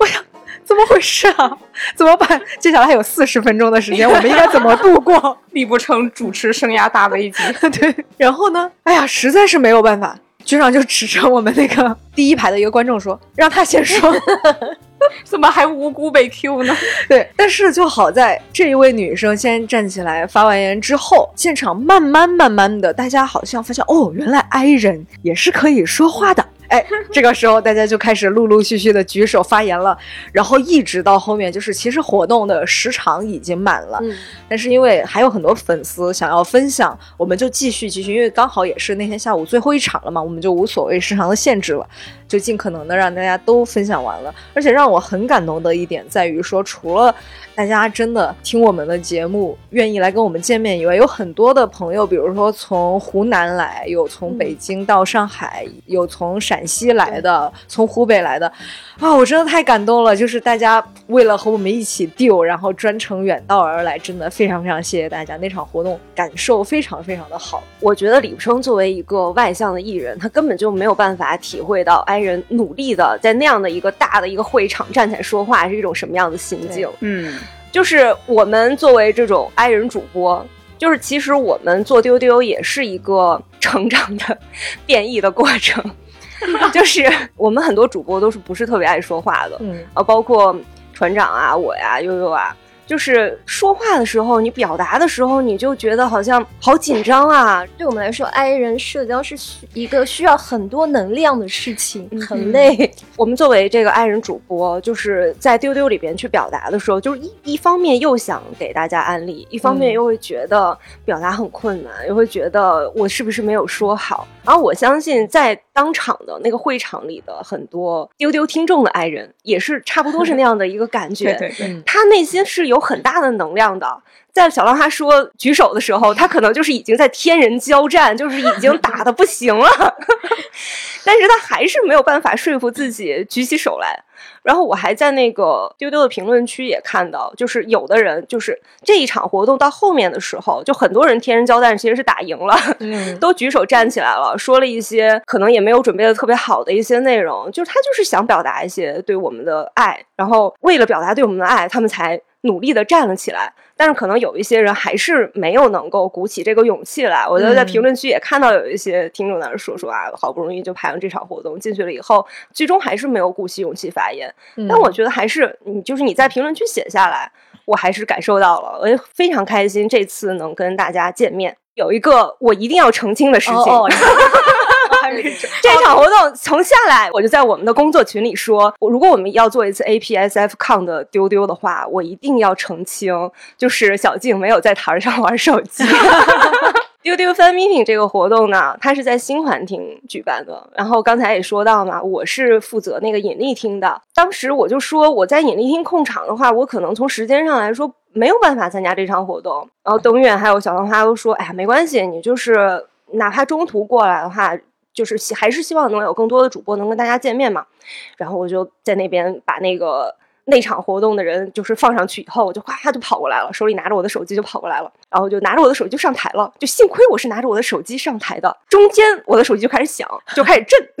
我想，怎么回事啊？怎么办？接下来还有四十分钟的时间，我们应该怎么度过？力不成主持生涯大危机。对，然后呢？哎呀，实在是没有办法，局长就指着我们那个第一排的一个观众说：“让他先说。” [laughs] 怎么还无辜被 Q 呢？[laughs] 对，但是就好在这一位女生先站起来发完言之后，现场慢慢慢慢的，大家好像发现哦，原来 I 人也是可以说话的。哎，这个时候大家就开始陆陆续续的举手发言了，然后一直到后面，就是其实活动的时长已经满了，但是因为还有很多粉丝想要分享，我们就继续继续，因为刚好也是那天下午最后一场了嘛，我们就无所谓时长的限制了，就尽可能的让大家都分享完了。而且让我很感动的一点在于说，除了大家真的听我们的节目，愿意来跟我们见面以外，有很多的朋友，比如说从湖南来，有从北京到上海，有从陕西来的，从湖北来的，啊，我真的太感动了！就是大家为了和我们一起丢，然后专程远道而来，真的非常非常谢谢大家！那场活动感受非常非常的好。我觉得李不生作为一个外向的艺人，他根本就没有办法体会到爱人努力的在那样的一个大的一个会场站起来说话是一种什么样的心境。嗯。就是我们作为这种 i 人主播，就是其实我们做丢丢也是一个成长的 [laughs] 变异的过程。[laughs] 就是我们很多主播都是不是特别爱说话的，嗯，啊，包括船长啊，我呀，悠悠啊。就是说话的时候，你表达的时候，你就觉得好像好紧张啊。对我们来说，i 人社交是一个需要很多能量的事情，很累。[laughs] 我们作为这个 i 人主播，就是在丢丢里边去表达的时候，就是一一方面又想给大家安利，一方面又会觉得表达很困难，又会觉得我是不是没有说好。然后我相信，在当场的那个会场里的很多丢丢听众的 i 人，也是差不多是那样的一个感觉。[laughs] 对对对，他内心是有。很大的能量的，在小浪花说举手的时候，他可能就是已经在天人交战，就是已经 [laughs] 打的不行了，[laughs] 但是他还是没有办法说服自己举起手来。然后我还在那个丢丢的评论区也看到，就是有的人就是这一场活动到后面的时候，就很多人天人交战其实是打赢了，[laughs] 都举手站起来了，说了一些可能也没有准备的特别好的一些内容，就是他就是想表达一些对我们的爱，然后为了表达对我们的爱，他们才。努力的站了起来，但是可能有一些人还是没有能够鼓起这个勇气来。我觉得在评论区也看到有一些听众在那说说啊，好不容易就排上这场活动进去了以后，最终还是没有鼓起勇气发言。但我觉得还是你就是你在评论区写下来，我还是感受到了，我也非常开心这次能跟大家见面。有一个我一定要澄清的事情。[laughs] [laughs] 这场活动从下来，我就在我们的工作群里说，如果我们要做一次 APSF Con 的丢丢的话，我一定要澄清，就是小静没有在台上玩手机。[laughs] 丢丢 fan meeting 这个活动呢，它是在新环厅举办的。然后刚才也说到嘛，我是负责那个引力厅的。当时我就说我在引力厅控场的话，我可能从时间上来说没有办法参加这场活动。然后登月还有小黄花都说，哎呀，没关系，你就是哪怕中途过来的话，就是希还是希望能有更多的主播能跟大家见面嘛。然后我就在那边把那个。那场活动的人就是放上去以后，我就哗就跑过来了，手里拿着我的手机就跑过来了，然后就拿着我的手机就上台了。就幸亏我是拿着我的手机上台的，中间我的手机就开始响，就开始震，[laughs]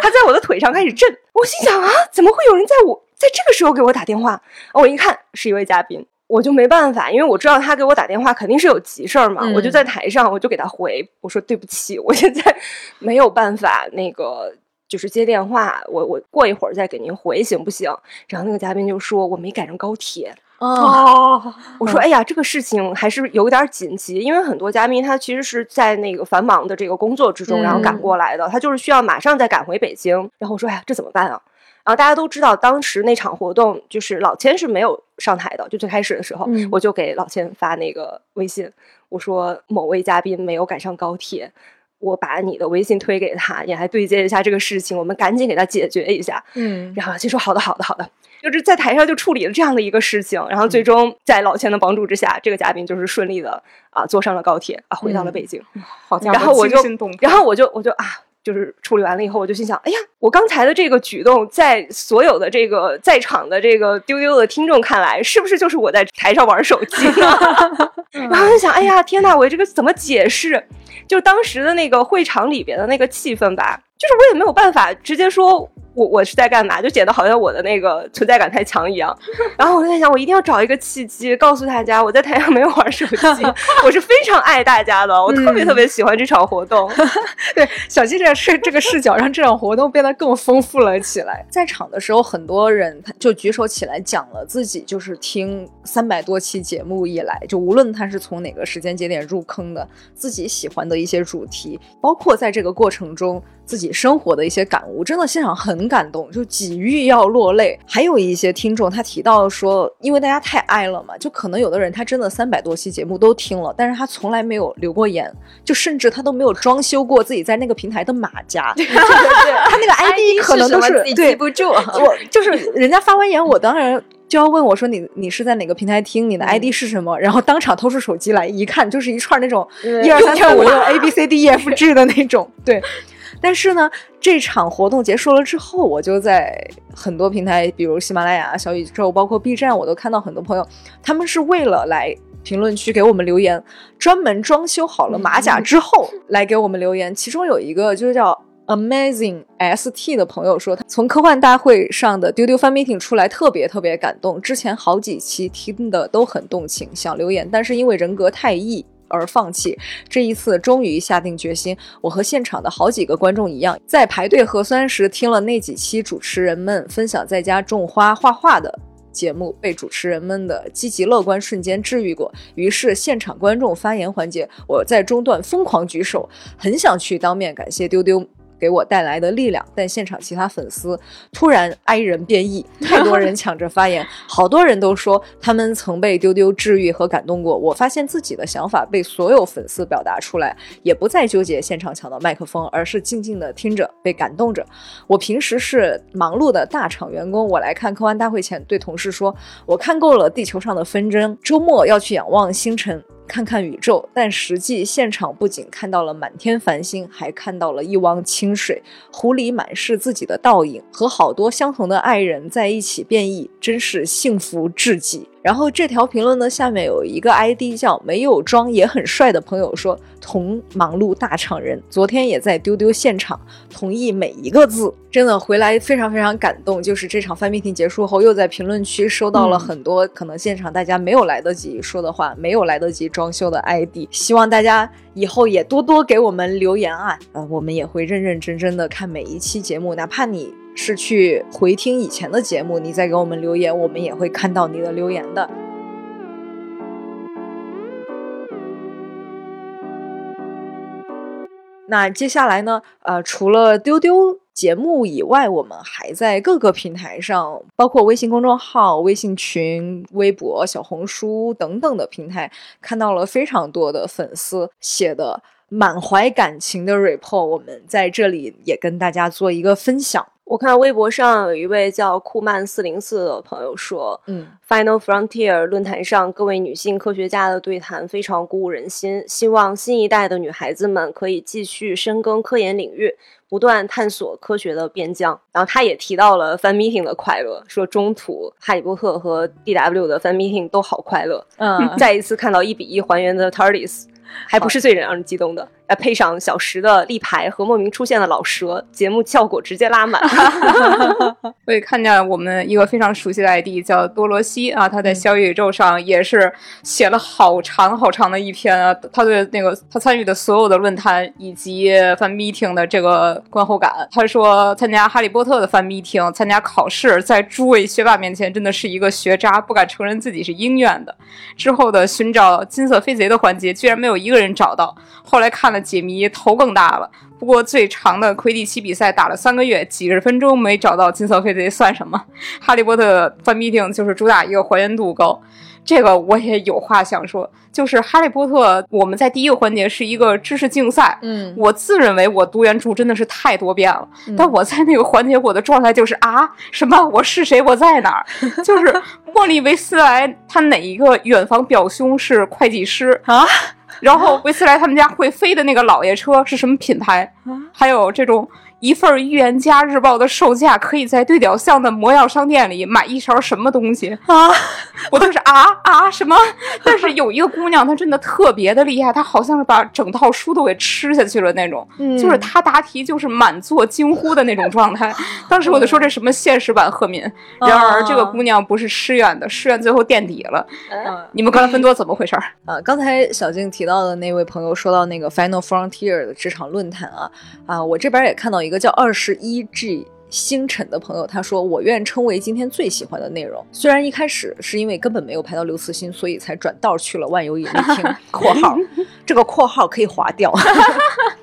它在我的腿上开始震。我心想啊，怎么会有人在我在这个时候给我打电话？我一看是一位嘉宾，我就没办法，因为我知道他给我打电话肯定是有急事儿嘛，我就在台上，我就给他回，我说对不起，我现在 [laughs] 没有办法那个。就是接电话，我我过一会儿再给您回行不行？然后那个嘉宾就说我没赶上高铁哦，[laughs] 我说哎呀，这个事情还是有点紧急，因为很多嘉宾他其实是在那个繁忙的这个工作之中，然后赶过来的，他就是需要马上再赶回北京。然后我说哎呀，这怎么办啊？然后大家都知道，当时那场活动就是老千是没有上台的，就最开始的时候，我就给老千发那个微信，我说某位嘉宾没有赶上高铁。我把你的微信推给他，也还对接一下这个事情，我们赶紧给他解决一下。嗯，然后就说好的，好的，好的，就是在台上就处理了这样的一个事情，然后最终在老千的帮助之下，这个嘉宾就是顺利的啊坐上了高铁啊回到了北京。好家伙，然后我就，然后我就我就啊。就是处理完了以后，我就心想：哎呀，我刚才的这个举动，在所有的这个在场的这个丢丢的听众看来，是不是就是我在台上玩手机呢？[laughs] 然后就想：哎呀，天哪，我这个怎么解释？就当时的那个会场里边的那个气氛吧，就是我也没有办法直接说。我我是在干嘛？就显得好像我的那个存在感太强一样。[laughs] 然后我就在想，我一定要找一个契机告诉大家，我在台上没有玩手机，[laughs] 我是非常爱大家的，我特别特别喜欢这场活动。[laughs] 对，小七这个视这个视角让这场活动变得更丰富了起来。在场的时候，很多人他就举手起来讲了自己就是听三百多期节目以来，就无论他是从哪个时间节点入坑的，自己喜欢的一些主题，包括在这个过程中。自己生活的一些感悟，真的现场很感动，就几欲要落泪。还有一些听众他提到说，因为大家太爱了嘛，就可能有的人他真的三百多期节目都听了，但是他从来没有留过言，就甚至他都没有装修过自己在那个平台的马甲。对对对，他那个 ID 可能都是记不住。我就是人家发完言，我当然就要问我说你你是在哪个平台听，你的 ID 是什么？然后当场掏出手机来一看，就是一串那种一二三四五六 [laughs] A B C D E F G 的那种，对。但是呢，这场活动结束了之后，我就在很多平台，比如喜马拉雅、小宇宙，包括 B 站，我都看到很多朋友，他们是为了来评论区给我们留言，专门装修好了马甲之后来给我们留言。其中有一个就是叫 Amazing ST 的朋友说，他从科幻大会上的丢丢 fan meeting 出来，特别特别感动。之前好几期听的都很动情，想留言，但是因为人格太异。而放弃，这一次终于下定决心。我和现场的好几个观众一样，在排队核酸时听了那几期主持人们分享在家种花画画的节目，被主持人们的积极乐观瞬间治愈过。于是现场观众发言环节，我在中段疯狂举手，很想去当面感谢丢丢。给我带来的力量，但现场其他粉丝突然哀人变异，太多人抢着发言，好多人都说他们曾被丢丢治愈和感动过。我发现自己的想法被所有粉丝表达出来，也不再纠结现场抢到麦克风，而是静静的听着，被感动着。我平时是忙碌的大厂员工，我来看科幻大会前对同事说，我看够了地球上的纷争，周末要去仰望星辰。看看宇宙，但实际现场不仅看到了满天繁星，还看到了一汪清水，湖里满是自己的倒影，和好多相同的爱人在一起变异，真是幸福至极。然后这条评论呢，下面有一个 ID 叫没有装也很帅的朋友说，同忙碌大厂人，昨天也在丢丢现场，同意每一个字，真的回来非常非常感动。就是这场翻面听结束后，又在评论区收到了很多可能现场大家没有来得及说的话，没有来得及装修的 ID，希望大家以后也多多给我们留言啊，呃，我们也会认认真真的看每一期节目，哪怕你。是去回听以前的节目，你再给我们留言，我们也会看到你的留言的。那接下来呢？呃，除了丢丢节目以外，我们还在各个平台上，包括微信公众号、微信群、微博、小红书等等的平台，看到了非常多的粉丝写的满怀感情的 report。我们在这里也跟大家做一个分享。我看微博上有一位叫库曼四零四的朋友说，嗯，Final Frontier 论坛上各位女性科学家的对谈非常鼓舞人心，希望新一代的女孩子们可以继续深耕科研领域，不断探索科学的边疆。然后他也提到了 fan meeting 的快乐，说中途哈利波特和 DW 的 fan meeting 都好快乐。嗯，[laughs] 再一次看到一比一还原的 TARDIS，还不是最让人激动的。再配上小石的立牌和莫名出现的老蛇，节目效果直接拉满。[laughs] 我也看见我们一个非常熟悉的 ID 叫多罗西啊，他在小宇宙上也是写了好长好长的一篇啊，他对那个他参与的所有的论坛以及 fan meeting 的这个观后感。他说参加哈利波特的 fan meeting，参加考试，在诸位学霸面前真的是一个学渣，不敢承认自己是鹰院的。之后的寻找金色飞贼的环节，居然没有一个人找到。后来看了。解谜头更大了，不过最长的魁地奇比赛打了三个月，几十分钟没找到金色飞贼算什么？哈利波特翻必定就是主打一个还原度高，这个我也有话想说，就是哈利波特我们在第一个环节是一个知识竞赛，嗯，我自认为我读原著真的是太多遍了，但我在那个环节我的状态就是啊什么我是谁我在哪儿？就是莫莉维斯莱他哪一个远房表兄是会计师啊？然后维斯莱他们家会飞的那个老爷车是什么品牌？还有这种。一份《预言家日报》的售价可以在对角巷的魔药商店里买一勺什么东西啊？我当时啊啊什么？[laughs] 但是有一个姑娘，她真的特别的厉害，她好像是把整套书都给吃下去了那种，就是她答题就是满座惊呼的那种状态。[laughs] 当时我就说这什么现实版赫敏？然而这个姑娘不是师院的，师院最后垫底了。你们格兰芬多怎么回事？[laughs] 啊，刚才小静提到的那位朋友说到那个 Final Frontier 的职场论坛啊啊，我这边也看到一个。一个叫二十一 G 星辰的朋友，他说：“我愿称为今天最喜欢的内容。虽然一开始是因为根本没有排到刘慈欣，所以才转道去了万有引力厅（ [laughs] 括号这个括号可以划掉）。” [laughs]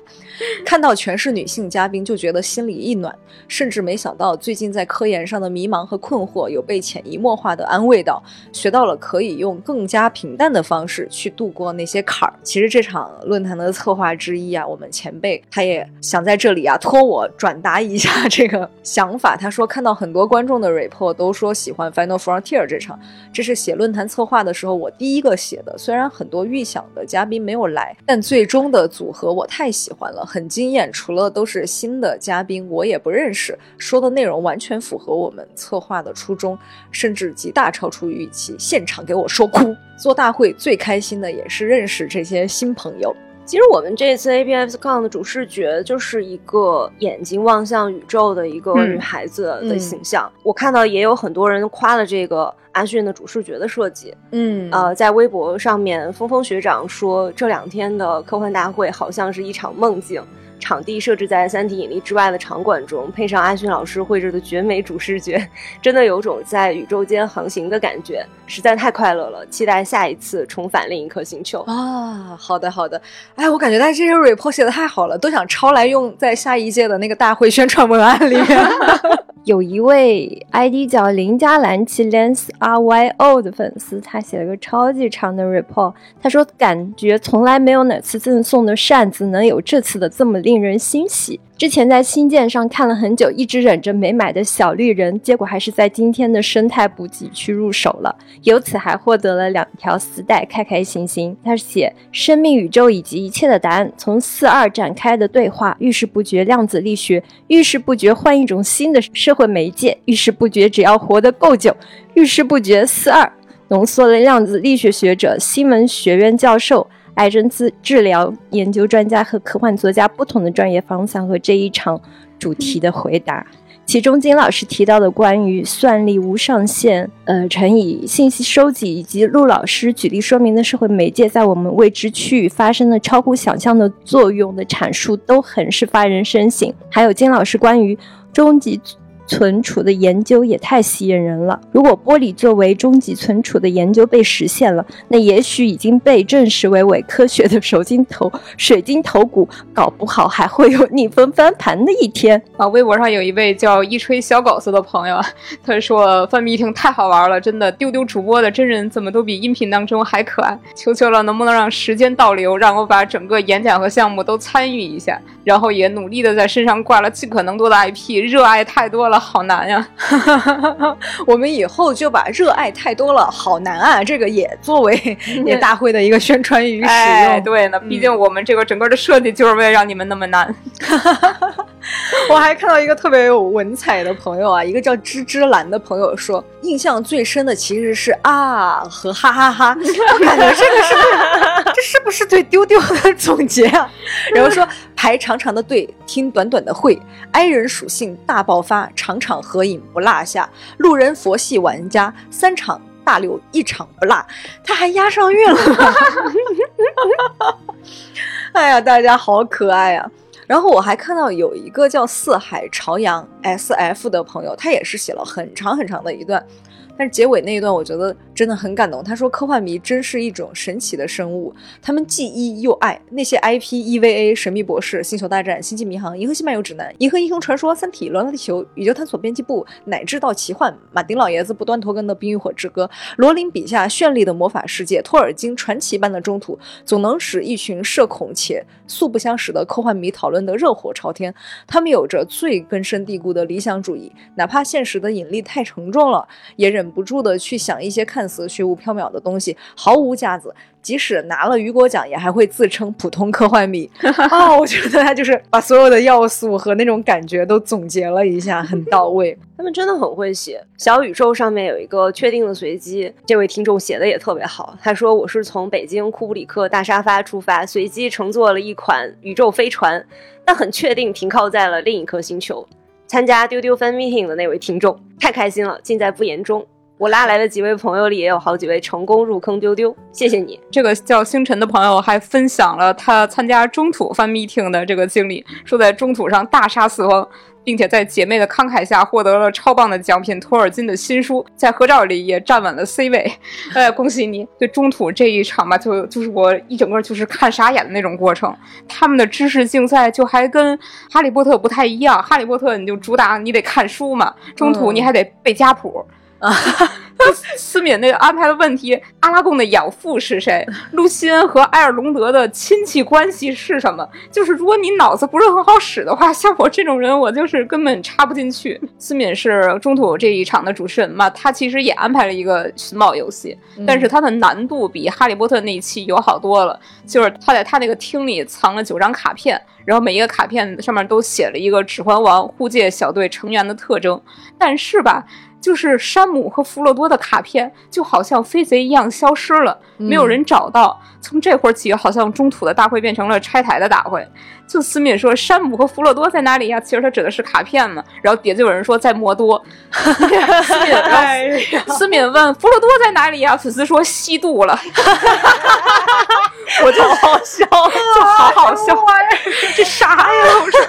看到全是女性嘉宾，就觉得心里一暖，甚至没想到最近在科研上的迷茫和困惑有被潜移默化的安慰到，学到了可以用更加平淡的方式去度过那些坎儿。其实这场论坛的策划之一啊，我们前辈他也想在这里啊托我转达一下这个想法。他说看到很多观众的 report 都说喜欢 Final Frontier 这场，这是写论坛策划的时候我第一个写的。虽然很多预想的嘉宾没有来，但最终的组合我太喜欢了。很惊艳，除了都是新的嘉宾，我也不认识，说的内容完全符合我们策划的初衷，甚至极大超出预期，现场给我说哭。做大会最开心的也是认识这些新朋友。其实我们这次 A P F Con 的主视觉就是一个眼睛望向宇宙的一个女孩子的形象。我看到也有很多人夸了这个阿迅的主视觉的设计。嗯，呃，在微博上面，峰峰学长说这两天的科幻大会好像是一场梦境。场地设置在三体引力之外的场馆中，配上阿勋老师绘制的绝美主视觉，真的有种在宇宙间航行的感觉，实在太快乐了！期待下一次重返另一颗星球啊！好的，好的。哎，我感觉他这些 report 写的太好了，都想抄来用在下一届的那个大会宣传文案里面。[laughs] [laughs] 有一位 ID 叫林佳兰奇 Lens R Y O 的粉丝，他写了个超级长的 report。他说：“感觉从来没有哪次赠送的扇子能有这次的这么令人欣喜。”之前在新建上看了很久，一直忍着没买的小绿人，结果还是在今天的生态补给区入手了，由此还获得了两条丝带，开开心心。他写生命、宇宙以及一切的答案，从四二展开的对话，遇事不决量子力学，遇事不决换一种新的社会媒介，遇事不决只要活得够久，遇事不决四二浓缩了量子力学学者、新闻学院教授。癌症治治疗研究专家和科幻作家不同的专业方向和这一场主题的回答，其中金老师提到的关于算力无上限，呃，乘以信息收集，以及陆老师举例说明的社会媒介在我们未知区域发生的超乎想象的作用的阐述，都很是发人深省。还有金老师关于终极。存储的研究也太吸引人了。如果玻璃作为终极存储的研究被实现了，那也许已经被证实为伪科学的水晶头水晶头骨，搞不好还会有逆风翻盘的一天啊！微博上有一位叫一吹小狗子的朋友，他说范米听太好玩了，真的丢丢主播的真人怎么都比音频当中还可爱，求求了，能不能让时间倒流，让我把整个演讲和项目都参与一下，然后也努力的在身上挂了尽可能多的 IP，热爱太多了，好难呀！[laughs] 我们以后就把热爱太多了，好难啊，这个也作为也大会的一个宣传语使用。对，那毕竟我们这个整个的设计就是为了让你们那么难。[laughs] [laughs] 我还看到一个特别有文采的朋友啊，一个叫芝芝兰的朋友说，印象最深的其实是啊和哈哈哈。我感觉这个是这是不是对丢丢的总结啊？然后说排长长的队，听短短的会，i 人属性大爆发，场场合影不落下，路人佛系玩家三场大六一场不落，他还押上韵了。[laughs] 哎呀，大家好可爱啊！然后我还看到有一个叫四海朝阳 S F 的朋友，他也是写了很长很长的一段。但是结尾那一段，我觉得真的很感动。他说：“科幻迷真是一种神奇的生物，他们既依又爱那些 IP EVA、神秘博士、星球大战、星际迷航、银河系漫游指南、银河英雄传说、三体、流浪地球、宇宙探索编辑部，乃至到奇幻马丁老爷子不断拖更的《冰与火之歌》，罗琳笔下绚丽的魔法世界，托尔金传奇般的中土，总能使一群社恐且素不相识的科幻迷讨论得热火朝天。他们有着最根深蒂固的理想主义，哪怕现实的引力太沉重了，也忍。”不住的去想一些看似虚无缥缈的东西，毫无架子。即使拿了雨果奖，也还会自称普通科幻迷。[laughs] 啊，我觉得他就是把所有的要素和那种感觉都总结了一下，很到位。[laughs] 他们真的很会写。小宇宙上面有一个确定的随机，这位听众写的也特别好。他说：“我是从北京库布里克大沙发出发，随机乘坐了一款宇宙飞船，但很确定停靠在了另一颗星球。”参加丢丢 fan meeting 的那位听众，太开心了，尽在不言中。我拉来的几位朋友里也有好几位成功入坑丢丢，谢谢你。这个叫星辰的朋友还分享了他参加中土 fan meeting 的这个经历，说在中土上大杀四方，并且在姐妹的慷慨下获得了超棒的奖品托尔金的新书，在合照里也站稳了 C 位。呃，恭喜你！对中土这一场吧，就就是我一整个就是看傻眼的那种过程。他们的知识竞赛就还跟哈利波特不太一样，哈利波特你就主打你得看书嘛，中土你还得背家谱。啊，思敏那个安排的问题，阿拉贡的养父是谁？露西恩和埃尔隆德的亲戚关系是什么？就是如果你脑子不是很好使的话，像我这种人，我就是根本插不进去。思敏是中土这一场的主持人嘛，他其实也安排了一个寻宝游戏，但是它的难度比哈利波特那一期友好多了。就是他在他那个厅里藏了九张卡片，然后每一个卡片上面都写了一个指环王护戒小队成员的特征，但是吧。就是山姆和弗洛多的卡片，就好像飞贼一样消失了，没有人找到。从这会儿起，好像中土的大会变成了拆台的大会。就思敏说：“山姆和弗洛多在哪里呀？”其实他指的是卡片嘛。然后底下就有人说在摩多。思敏，思敏问弗洛多在哪里呀？粉丝说吸毒了。[laughs] 我就好笑，就好好笑。这啥呀？我说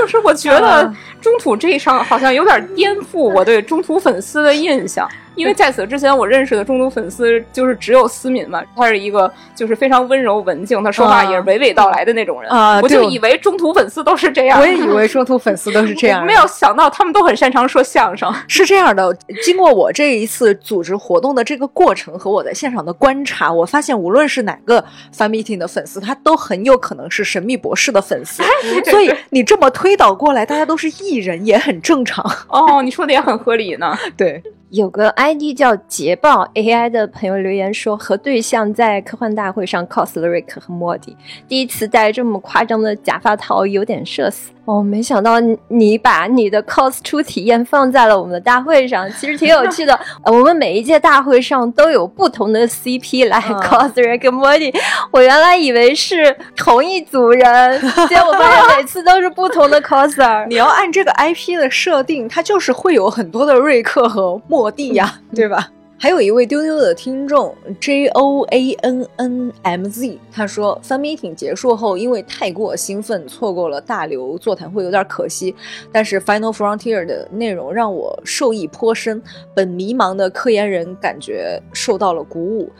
就是我觉得。中土这一场好像有点颠覆我对中土粉丝的印象。因为在此之前，我认识的中途粉丝就是只有思敏嘛，他是一个就是非常温柔文静，他说话也是娓娓道来的那种人啊。我就以为中途粉丝都是这样，我也以为中途粉丝都是这样，没有想到他们都很擅长说相声。[laughs] 是这样的，经过我这一次组织活动的这个过程和我在现场的观察，我发现无论是哪个 fan meeting 的粉丝，他都很有可能是神秘博士的粉丝。所以你这么推导过来，大家都是艺人也很正常。哦，你说的也很合理呢。对。有个 ID 叫捷豹 AI 的朋友留言说，和对象在科幻大会上 cos 了瑞克和莫蒂，第一次戴这么夸张的假发套，有点社死。哦，没想到你把你的 cos 出体验放在了我们的大会上，其实挺有趣的。[laughs] 我们每一届大会上都有不同的 CP 来 cos Rick and Morty，我原来以为是同一组人，结果发现每次都是不同的 coser。[laughs] 你要按这个 IP 的设定，它就是会有很多的瑞克和莫蒂呀，对吧？还有一位丢丢的听众 J O A N N M Z，他说，Fan Meeting 结束后，因为太过兴奋，错过了大流座谈会，有点可惜。但是 Final Frontier 的内容让我受益颇深，本迷茫的科研人感觉受到了鼓舞。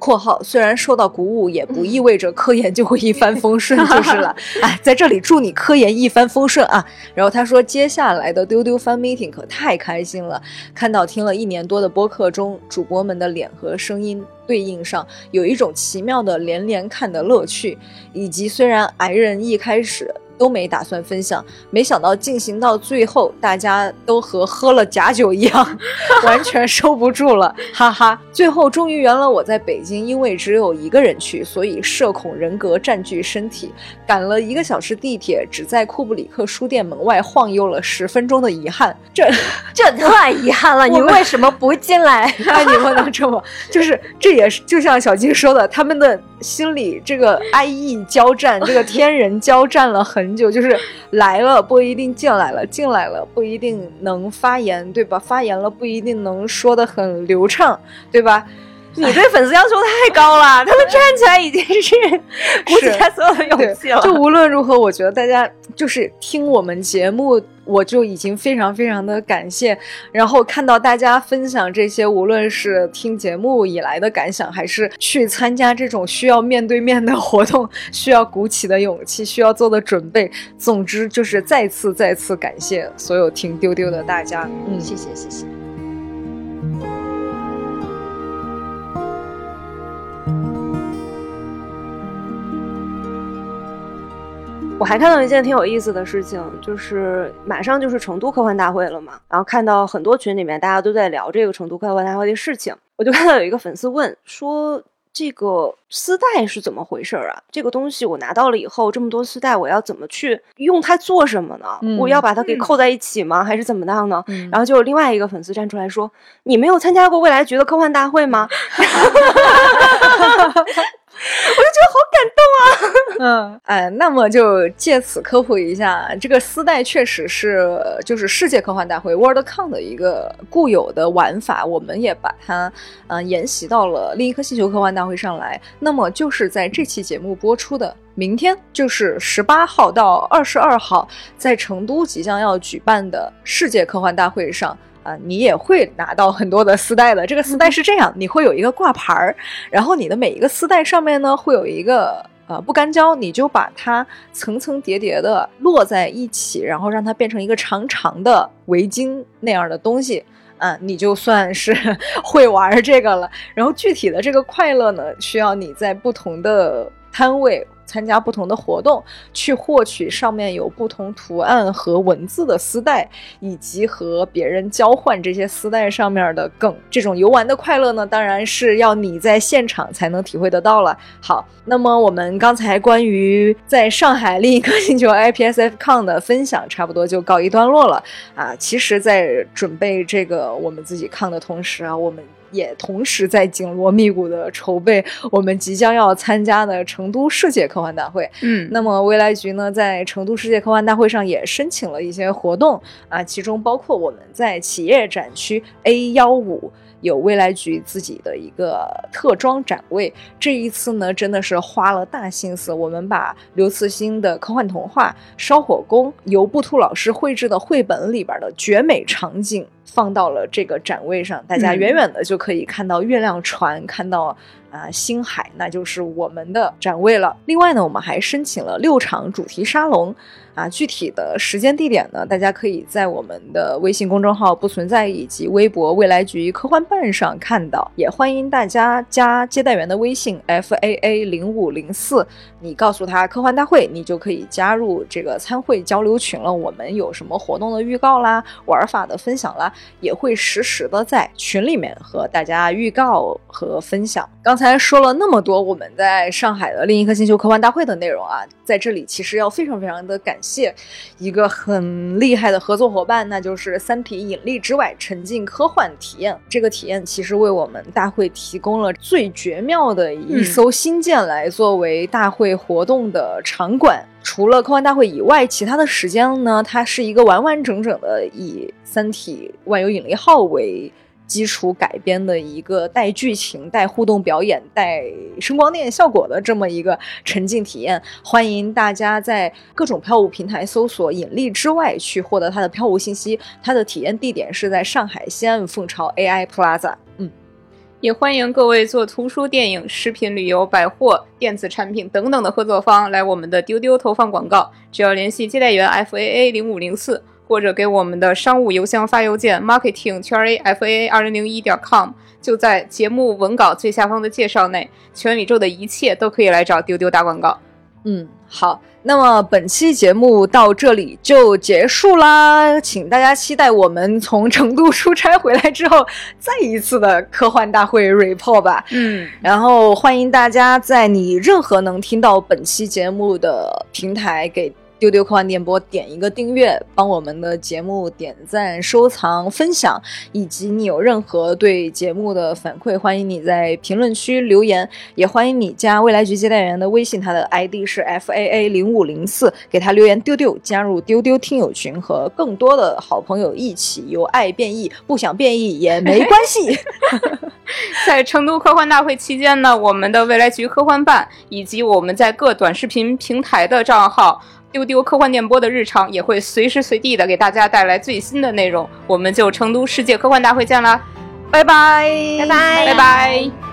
括号虽然受到鼓舞，也不意味着科研就会一帆风顺，就是了。[laughs] 哎，在这里祝你科研一帆风顺啊！然后他说，接下来的丢丢 fan meeting 可太开心了，看到听了一年多的播客中，主播们的脸和声音对应上，有一种奇妙的连连看的乐趣，以及虽然癌人一开始。都没打算分享，没想到进行到最后，大家都和喝了假酒一样，[laughs] 完全收不住了，哈哈！最后终于圆了我在北京，因为只有一个人去，所以社恐人格占据身体，赶了一个小时地铁，只在库布里克书店门外晃悠了十分钟的遗憾，这 [laughs] 这太遗憾了！你为什么不进来？[laughs] 哎，你不能这么，就是这也是就像小金说的，他们的。心里这个 I E 交战，这个天人交战了很很久，就是来了不一定进来了，进来了不一定能发言，对吧？发言了不一定能说的很流畅，对吧？你对粉丝要求太高了，[laughs] 他们站起来已经是鼓起他所有的勇气了。就无论如何，我觉得大家就是听我们节目，我就已经非常非常的感谢。然后看到大家分享这些，无论是听节目以来的感想，还是去参加这种需要面对面的活动，需要鼓起的勇气，需要做的准备，总之就是再次再次感谢所有听丢丢的大家。嗯，谢谢谢谢。我还看到一件挺有意思的事情，就是马上就是成都科幻大会了嘛，然后看到很多群里面大家都在聊这个成都科幻大会的事情，我就看到有一个粉丝问说：“这个丝带是怎么回事啊？这个东西我拿到了以后，这么多丝带，我要怎么去用它做什么呢？我要把它给扣在一起吗？还是怎么样呢？”然后就有另外一个粉丝站出来说：“你没有参加过未来局的科幻大会吗？” [laughs] 我就觉得好感动啊！嗯，[laughs] 哎，那么就借此科普一下，这个丝带确实是就是世界科幻大会 WorldCon 的一个固有的玩法，我们也把它嗯沿袭到了另一颗星球科幻大会上来。那么就是在这期节目播出的明天，就是十八号到二十二号，在成都即将要举办的世界科幻大会上。啊，你也会拿到很多的丝带的。这个丝带是这样，你会有一个挂牌儿，然后你的每一个丝带上面呢会有一个呃不干胶，你就把它层层叠叠的摞在一起，然后让它变成一个长长的围巾那样的东西，啊，你就算是 [laughs] 会玩这个了。然后具体的这个快乐呢，需要你在不同的摊位。参加不同的活动，去获取上面有不同图案和文字的丝带，以及和别人交换这些丝带上面的梗。这种游玩的快乐呢，当然是要你在现场才能体会得到了。好，那么我们刚才关于在上海另一颗星球 IPSF Con 的分享，差不多就告一段落了啊。其实，在准备这个我们自己抗的同时啊，我们。也同时在紧锣密鼓的筹备我们即将要参加的成都世界科幻大会。嗯，那么未来局呢，在成都世界科幻大会上也申请了一些活动啊，其中包括我们在企业展区 A 幺五。有未来局自己的一个特装展位，这一次呢，真的是花了大心思。我们把刘慈欣的科幻童话《烧火工》由布兔老师绘制的绘本里边的绝美场景放到了这个展位上，大家远远的就可以看到月亮船，看到。啊，星海那就是我们的展位了。另外呢，我们还申请了六场主题沙龙，啊，具体的时间地点呢，大家可以在我们的微信公众号“不存在”以及微博“未来局科幻办”上看到。也欢迎大家加接待员的微信 f a a 零五零四，你告诉他科幻大会，你就可以加入这个参会交流群了。我们有什么活动的预告啦、玩法的分享啦，也会实时的在群里面和大家预告和分享。刚。才说了那么多我们在上海的另一颗星球科幻大会的内容啊，在这里其实要非常非常的感谢一个很厉害的合作伙伴，那就是《三体：引力之外》沉浸科幻体验。这个体验其实为我们大会提供了最绝妙的一艘新舰来作为大会活动的场馆。除了科幻大会以外，其他的时间呢，它是一个完完整整的以《三体：万有引力号》为。基础改编的一个带剧情、带互动表演、带声光电效果的这么一个沉浸体验。欢迎大家在各种票务平台搜索“引力之外”去获得它的票务信息。它的体验地点是在上海西安凤巢 AI Plaza。嗯。也欢迎各位做图书、电影、食品、旅游、百货、电子产品等等的合作方来我们的丢丢投放广告。只要联系接待员 F A A 零五零四，或者给我们的商务邮箱发邮件 marketing 圈 A F A 二零零一点 com，就在节目文稿最下方的介绍内，全宇宙的一切都可以来找丢丢打广告。嗯，好，那么本期节目到这里就结束啦，请大家期待我们从成都出差回来之后再一次的科幻大会 report 吧。嗯，然后欢迎大家在你任何能听到本期节目的平台给。丢丢科幻电波，点一个订阅，帮我们的节目点赞、收藏、分享，以及你有任何对节目的反馈，欢迎你在评论区留言，也欢迎你加未来局接待员的微信，他的 ID 是 F A A 零五零四，给他留言丢丢，加入丢丢听友群，和更多的好朋友一起由爱变异，不想变异也没关系。[laughs] 在成都科幻大会期间呢，我们的未来局科幻办以及我们在各短视频平台的账号。丢丢科幻电波的日常也会随时随地的给大家带来最新的内容，我们就成都世界科幻大会见啦，拜拜，拜拜，拜拜。